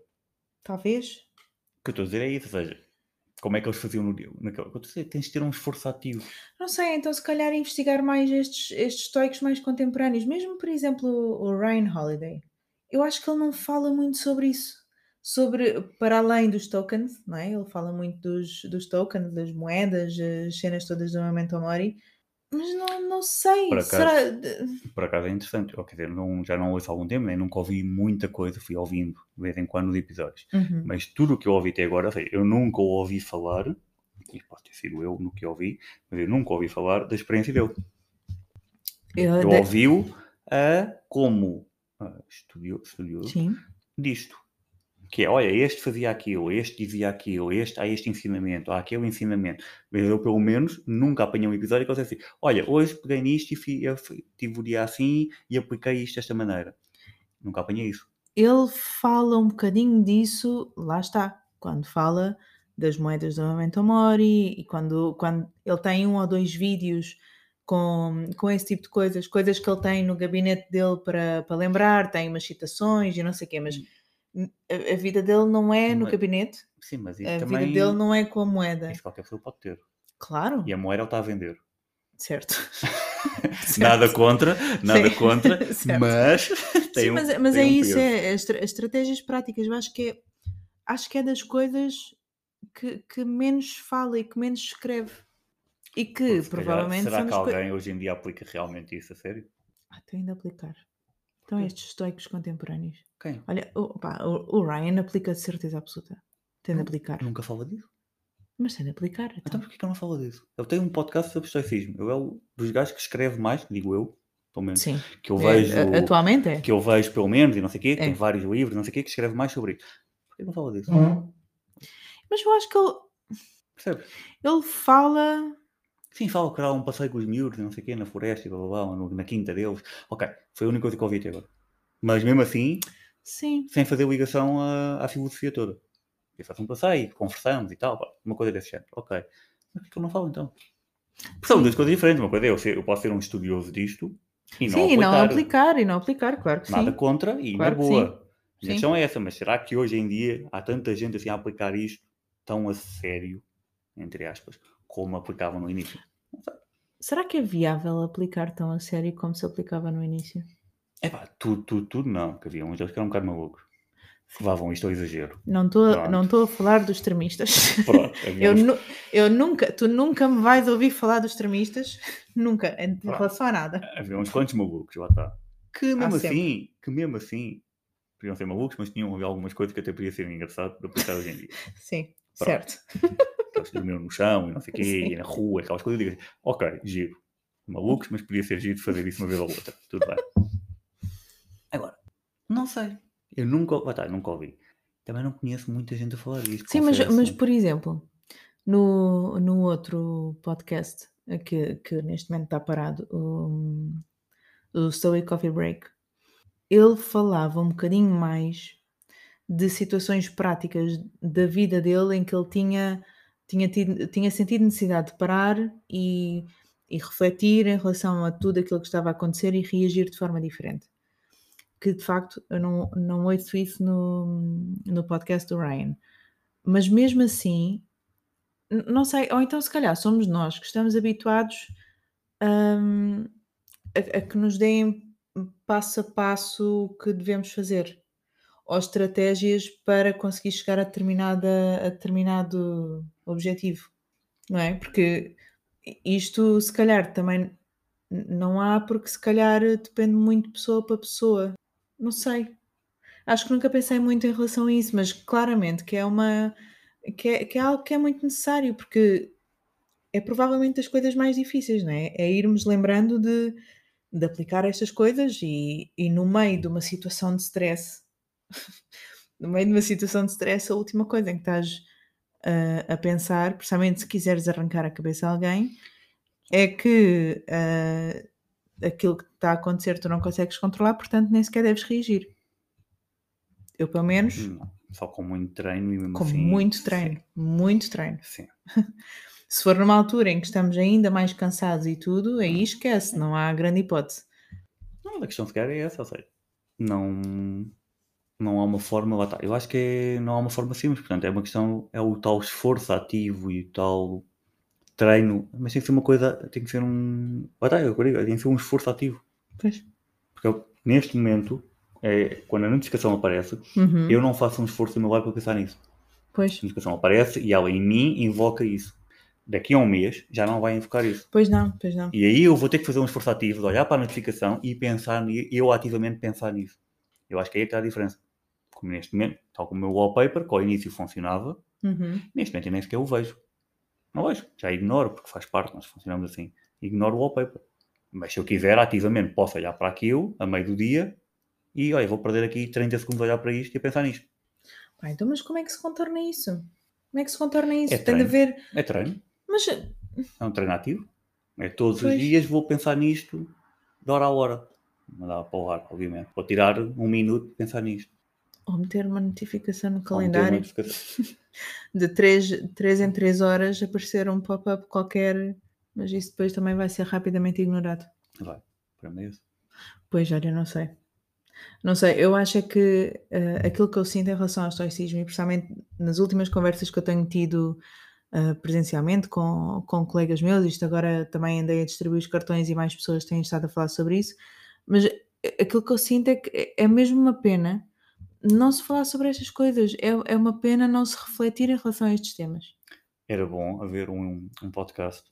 Talvez. O que eu estou a dizer é isso, ou seja, como é que eles faziam no dia? Naquele, o que eu estou a dizer, que tens de ter um esforço ativo. Não sei, então se calhar investigar mais estes, estes estoicos mais contemporâneos. Mesmo, por exemplo, o Ryan Holiday. Eu acho que ele não fala muito sobre isso. Sobre, para além dos tokens, não é? Ele fala muito dos, dos tokens, das moedas, as cenas todas do Memento Mori. Mas não, não sei. Por acaso- Será... de- Por acaso é interessante. Ou, quer dizer, não, já não ouço há algum tempo, nem nunca ouvi muita coisa, fui ouvindo de vez em quando os episódios. Uhum. Mas tudo o que eu ouvi até agora, eu nunca ouvi falar, e pode ter sido eu no que ouvi, mas eu nunca ouvi falar da experiência dele. Eu- Eu de- ouvi-o a como ah, estudio- estudioso disto. Que é, olha, este fazia aquilo, este dizia aquilo, este há este ensinamento, há aquele ensinamento. Mas eu, pelo menos, nunca apanhei um episódio que eu assim, olha, hoje peguei nisto e fi- eu tive o dia assim e apliquei isto desta maneira. Nunca apanhei isso. ele fala um bocadinho disso, lá está, quando fala das moedas do Memento Mori e quando, quando ele tem um ou dois vídeos com, com esse tipo de coisas, coisas que ele tem no gabinete dele para, para lembrar, tem umas citações e não sei o quê, mas a, a vida dele não é no Mas- gabinete, Sim, mas isso a também... vida dele não é com a moeda. Isso qualquer pessoa pode ter. Claro, E a moeda ele está a vender. certo. Nada Certo. contra, nada Sim. contra, Certo. mas tem Sim, um, mas, é um isso, é, é as estratégias práticas. Eu acho que é, acho que é das coisas que, que menos fala e que menos escreve. E que Porque se calhar, provavelmente Será que alguém hoje em dia aplica realmente isso a sério? Ah, tenho de aplicar. Então, estes estoicos contemporâneos. Quem? Olha, o, pá, o, Ryan aplica de certeza absoluta. Tem de aplicar. Nunca fala disso. Mas tem de aplicar. Então Então. porquê que eu não falo disso? Eu tenho um podcast sobre estoicismo. Eu é o dos gajos que escreve mais, digo eu, pelo menos, Sim. que eu É, vejo, a- atualmente é. que eu vejo pelo menos, e não sei o quê, que É. tem vários livros, não sei o quê, que escreve mais sobre isso. Porquê que não fala disso? Mas eu acho que ele, Percebes? ele fala. Sim, fala que há um passeio com os miúdos, e não sei o quê, na floresta e blá blá blá, no- na quinta deles. Ok, foi a única coisa que eu ouvi até agora. Mas mesmo assim, Sim. sem fazer ligação à, à filosofia toda. Eu faço um passeio, conversamos e tal, pá, uma coisa desse género. Ok. Mas por que eu não falo então? Porque são duas coisas diferentes. Uma coisa é eu, ser, eu posso ser um estudioso disto e não sim, e aplicar. não aplicar, e não aplicar, claro que Nada sim. contra e Claro na boa. sim. A questão é essa, mas será que hoje em dia há tanta gente assim a aplicar isto tão a sério, entre aspas, como aplicavam no início? Será que é viável aplicar tão a sério como se aplicava no início? É pá, tudo, tudo, tudo não, que havia uns deles que eram um bocado malucos. Levavam isto ao exagero. Não estou não a falar dos extremistas. Pronto, havia Eu, uns- nu- eu nunca, tu nunca me vais ouvir falar dos extremistas, nunca, em Pronto. relação a nada. havia uns quantos malucos, lá está. Que mesmo sempre. assim, que mesmo assim, podiam ser malucos, mas tinham algumas coisas que até podia ser engraçado para aplicar hoje em dia. Sim, Pronto. certo. Eles dormiam no chão e não sei o quê, Sim. e na rua, aquelas coisas. Digo, ok, giro. Malucos, mas podia ser giro fazer isso uma vez ou outra. Tudo bem. Não sei. Eu nunca, lá está, nunca ouvi. Também não conheço muita gente a falar disto. Sim, mas, mas por exemplo, no, no outro podcast que, que neste momento está parado, o, o Stoic Coffee Break, ele falava um bocadinho mais de situações práticas da vida dele em que ele tinha, tinha, tido, tinha sentido necessidade de parar e, e refletir em relação a tudo aquilo que estava a acontecer e reagir de forma diferente. Que de facto eu não, não ouço isso no, no podcast do Ryan. Mas mesmo assim, não sei, ou então se calhar somos nós que estamos habituados hum, a, a que nos deem passo a passo o que devemos fazer ou estratégias para conseguir chegar a, determinada, a determinado objetivo, não é? Porque isto se calhar também não há, porque se calhar depende muito de pessoa para pessoa. Não sei. Acho que nunca pensei muito em relação a isso, mas claramente que é uma que é, que é algo que é muito necessário, porque é provavelmente das coisas mais difíceis, não é? É irmos lembrando de, de aplicar estas coisas e, e no meio de uma situação de stress, no meio de uma situação de stress, a última coisa em que estás ah, a pensar, precisamente se quiseres arrancar a cabeça a alguém, é que ah, aquilo que está a acontecer tu não consegues controlar, portanto nem sequer deves reagir. Eu, pelo menos, Não, só com muito treino e mesmo com assim. muito treino, muito treino. Sim. Se for numa altura em que estamos ainda mais cansados e tudo, aí esquece, não há grande hipótese. Não, a questão sequer é essa, ou seja, não, não há uma forma, lá está. Eu acho que é- não há uma forma simples, portanto, é uma questão, é o tal esforço ativo e o tal treino, mas tem que ser uma coisa, tem que ser um, eu digo, tem que ser um esforço ativo, Pois. porque eu, neste momento, é, quando a notificação aparece, Uhum. eu não faço um esforço do meu lado para pensar nisso. Pois. A notificação aparece e ela em mim invoca isso. Daqui a um mês já não vai invocar isso. Pois não, pois não. E aí eu vou ter que fazer um esforço ativo de olhar para a notificação e pensar, eu ativamente pensar nisso. Eu acho que aí é que está a diferença. Como neste momento, tal como o meu wallpaper, que ao início funcionava, Uhum. neste momento eu nem sequer o vejo. Não vejo. Já ignoro, porque faz parte, nós funcionamos assim. Ignoro o wallpaper. Mas se eu quiser, ativamente, posso olhar para aquilo, a meio do dia, e olha, vou perder aqui 30 segundos a olhar para isto e a pensar nisto. Pá, então, mas como é que se contorna isso? Como é que se contorna isso? É Tem de treino. haver. É treino. Mas É um treino ativo. É todos Pois. os dias vou pensar nisto de hora a hora. Não dá para o ar, obviamente. Vou tirar um minuto de pensar nisto. Ou meter uma notificação no calendário notificação. de 3, três em 3 horas aparecer um pop-up qualquer, mas isso depois também vai ser rapidamente ignorado. Vai, para mim é isso. Pois, olha, não sei. Não sei, eu acho é que eh, aquilo que eu sinto em relação ao estoicismo, e precisamente nas últimas conversas que eu tenho tido eh, presencialmente com, com colegas meus, isto agora também andei a distribuir os cartões e mais pessoas têm estado a falar sobre isso, mas aquilo que eu sinto é que é mesmo uma pena não se falar sobre estas coisas, é, é uma pena não se refletir em relação a estes temas. Era bom haver um, um podcast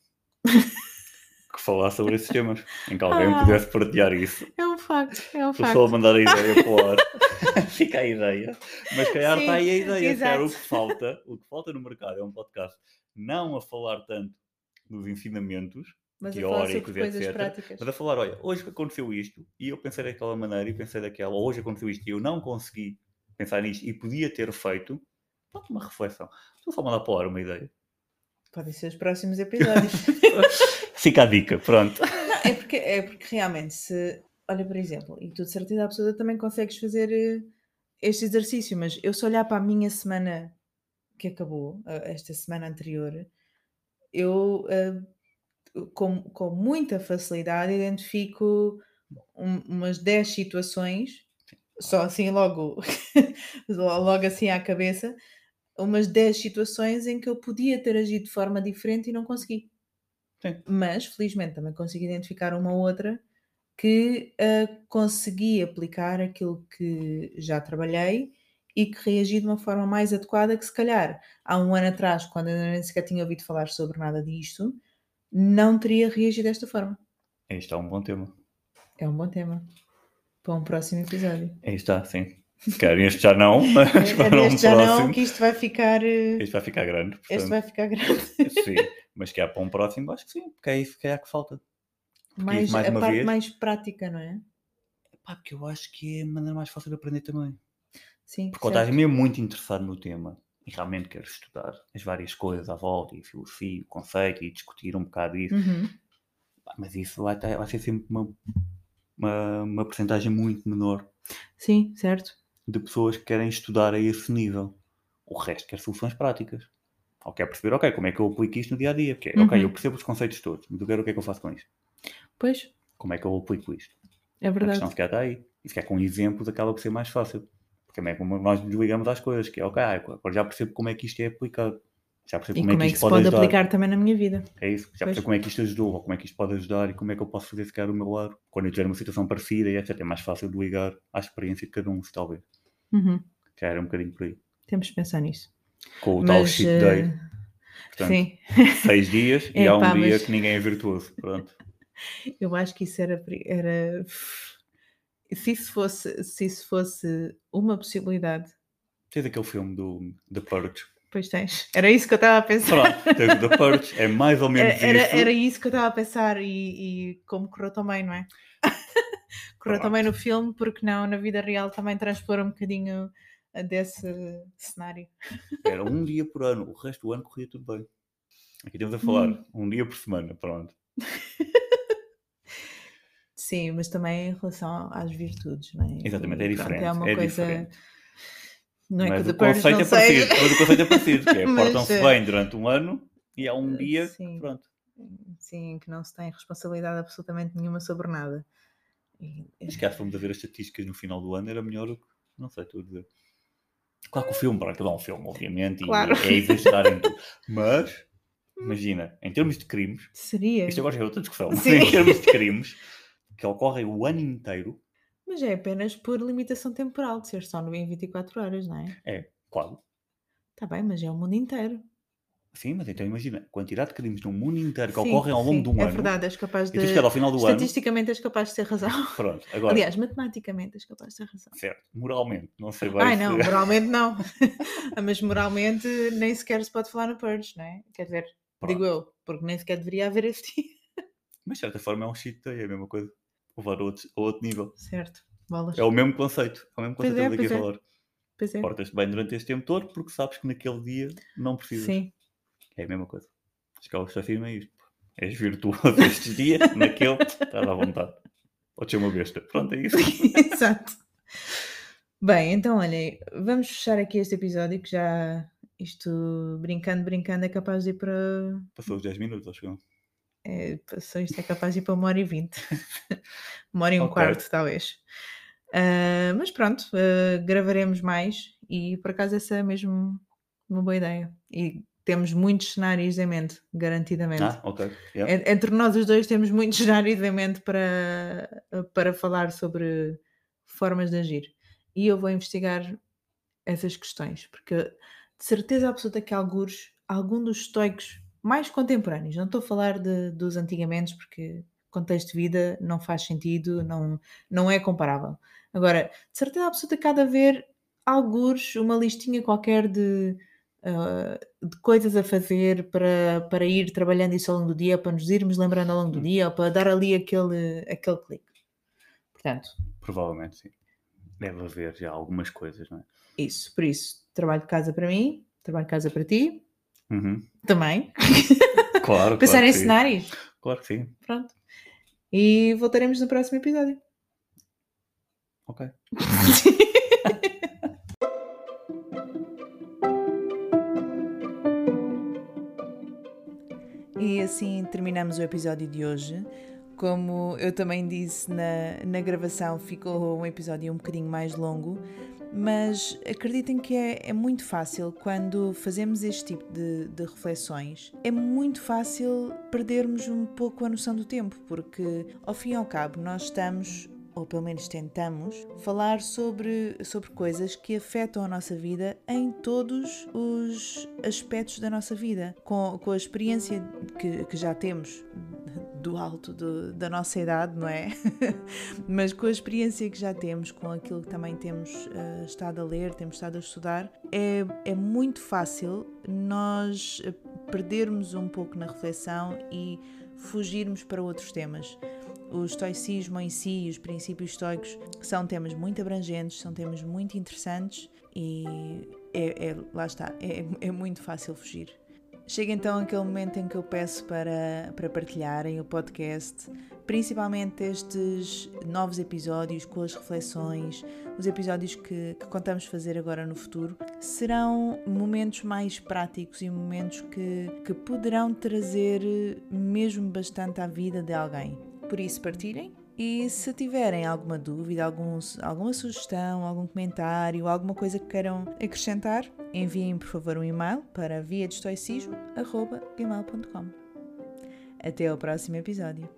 que falasse sobre esses temas, em que alguém Ah. pudesse partilhar isso. É um facto, é um Estou facto. só a mandar a ideia para o ar. Fica a ideia. Mas calhar Sim, está aí a ideia. Calhar o que falta, o que falta no mercado é um podcast não a falar tanto dos ensinamentos, Mas a teóricos, coisas etc. práticas. Mas a falar, olha, hoje aconteceu isto e eu pensei daquela maneira e pensei daquela, ou hoje aconteceu isto e eu não consegui pensar nisto e podia ter feito. Pronto, uma reflexão. Estou só a mandar para o ar uma ideia. Podem ser os próximos episódios. Fica a dica, pronto. Não, é porque, é porque realmente, se. Olha, por exemplo, e tu de certeza absoluta também consegues fazer eh, este exercício, mas eu se olhar para a minha semana que acabou, eh, esta semana anterior, eu eh, com, com muita facilidade identifico um- umas 10 situações, só assim logo, logo assim à cabeça, umas 10 situações em que eu podia ter agido de forma diferente e não consegui. Sim. Mas, felizmente, também consigo identificar uma outra que uh, consegui aplicar aquilo que já trabalhei e que reagi de uma forma mais adequada que se calhar há um ano atrás, quando eu nem sequer tinha ouvido falar sobre nada disto, não teria reagido desta forma. Isto é um bom tema. É um bom tema. Para um próximo episódio. Aí está, sim. Se calhar este já não, mas para um este já próximo. não, que isto vai ficar. Este vai ficar grande. Este portanto, vai ficar grande. Sim, mas que há para um próximo, acho que sim, porque é isso que é que falta. Mais, mais a parte vez- mais prática, não é? Pá, porque eu acho que é a maneira mais fácil de aprender também. Sim. Porque quando estás mesmo muito interessado no tema e realmente queres estudar as várias coisas à volta, e filosofia, o conceito, e discutir um bocado isso, Uhum. mas isso vai, ter- vai ser sempre uma, uma, uma porcentagem muito menor Sim, certo. de pessoas que querem estudar a esse nível. O resto quer soluções práticas. Ou quer perceber, ok, como é que eu aplico isto no dia a dia? Porque, ok, Uhum. eu percebo os conceitos todos, mas eu quero o que é que eu faço com isto? Pois, Como é que eu aplico isto? é A verdade. questão se calhar está aí. E calhar com exemplos acaba por ser mais fácil. Porque também é como nós nos ligamos às coisas, que é ok, ah, agora já percebo como é que isto é aplicado. Já percebo E como, como é é que que isto pode, pode aplicar também na minha vida? É isso, já Pois. percebo como é que isto ajudou, ou como é que isto pode ajudar e como é que eu posso fazer calhar o meu lado. Quando eu tiver uma situação parecida e. É mais fácil de ligar à experiência de cada um, se talvez. Uhum. Já era um bocadinho por aí. Temos de pensar nisso. Com o tal Mas, cheat eh, day. Portanto, Sim, seis dias e É, há um pá, dia mas- que ninguém é virtuoso. Pronto. eu acho que isso era, era... Se isso fosse, se isso fosse uma possibilidade, Tens aquele filme do The Purge. pois tens. Era isso que eu estava a pensar. Pronto, tens o The Purge, é mais ou menos Era, isso. era isso que eu estava a pensar e, e como correu também, não é? correu Pronto. também no filme, porque não, na vida real também transpor um bocadinho eh, desse cenário. Era um dia por ano, o resto do ano corria tudo bem. Aqui temos a falar Hum. um dia por semana, pronto. Sim, mas também em relação às virtudes, não é? Exatamente, é E, pronto, diferente, é uma é coisa. diferente. Não é mas que o conceito é parecido. Mas o conceito é parecido, que é portam-se eh, bem durante um ano e há um dia, sim. pronto. Sim, que não se tem responsabilidade absolutamente nenhuma sobre nada. E- Mas que fomos a ver as estatísticas no final do ano, era melhor do que, não sei, estou a dizer. Claro que o filme, pronto, aquilo é um filme, obviamente, Claro. e é exagerar em tudo. Mas, imagina, em termos de crimes, Seria. isto agora já é outra discussão, Sim. em termos de crimes que ocorrem o ano inteiro, Mas é apenas por limitação temporal, de ser só no- em 24 horas, não é? é, claro, Está bem, mas é o mundo inteiro. sim, mas então imagina, a quantidade de crimes no mundo inteiro que Sim, ocorrem ao longo sim, de um é ano, verdade, és capaz de. ao final do ano, Estatisticamente és capaz de ter razão. pronto, agora, Aliás, matematicamente és capaz de ter razão. certo, moralmente, não sei bem Ai se- não, moralmente não. Mas moralmente nem sequer se pode falar no Purge, não é? Quer dizer, digo Pronto. eu, porque nem sequer deveria haver esse dia. mas de certa forma é um cheat day, é a mesma coisa, levar a outro, a outro nível. Certo, bolas. É o mesmo conceito, é o mesmo Pois conceito é, que estamos aqui a pois é. falar. Pois é. Portas-te bem durante este tempo todo porque sabes que naquele dia não precisas. Sim, É a mesma coisa. Acho que ela se afirma isto. És virtuoso estes dias, naquele, estás à vontade. Pode ser uma besta. Pronto, é isso. exato. Bem, então olhem, vamos fechar aqui este episódio que já isto brincando, brincando é capaz de ir para. Passou os 10 minutos, acho que não. É, passou isto é capaz de ir para uma hora e vinte. uma hora e um Ok. quarto, talvez. Ah, mas pronto, ah, gravaremos mais e por acaso essa é mesmo uma boa ideia. E temos muitos cenários em mente, garantidamente. Ah, ok. Yeah. En- Entre nós os dois temos muitos cenários em mente para, para falar sobre formas de agir. E eu vou investigar essas questões, porque de certeza absoluta que alguns, algum dos estoicos mais contemporâneos, não estou a falar de, dos antigamente, porque contexto de vida não faz sentido, não, não é comparável. Agora, de certeza absoluta que há de haver alguns, uma listinha qualquer de, ah, de coisas a fazer para, para ir trabalhando isso ao longo do dia, para nos irmos lembrando ao longo do Hum. dia, ou para dar ali aquele, aquele clique. Portanto, Provavelmente sim. Deve haver já algumas coisas, não é? isso, por isso, trabalho de casa para mim, trabalho de casa para ti, Uhum. também. Claro, Pensar claro em cenários. Claro que sim. Pronto. E voltaremos no próximo episódio. Ok. E assim terminamos o episódio de hoje. Como eu também disse na, na gravação, ficou um episódio um bocadinho mais longo, Mas acreditem que é, é muito fácil quando fazemos este tipo de, de reflexões, é muito fácil perdermos um pouco a noção do tempo, porque ao fim e ao cabo nós estamos ou pelo menos tentamos, falar sobre, sobre coisas que afetam a nossa vida em todos os aspectos da nossa vida, com, com a experiência que, que já temos do alto do, da nossa idade, não é? Mas com a experiência que já temos, com aquilo que também temos uh, estado a ler, temos estado a estudar, é, é muito fácil nós perdermos um pouco na reflexão e fugirmos para outros temas. O estoicismo em si e os princípios estoicos são temas muito abrangentes, são temas muito interessantes e é, é lá está, é, é muito fácil fugir. Chega então aquele momento em que eu peço para, para partilharem o podcast, principalmente estes novos episódios com as reflexões, os episódios que, que, contamos fazer agora no futuro, serão momentos mais práticos e momentos que, que poderão trazer mesmo bastante à vida de alguém. Por isso, partilhem. E se tiverem alguma dúvida, algum, alguma sugestão, algum comentário, alguma coisa que queiram acrescentar, enviem por favor um e-mail para via de Até ao próximo episódio.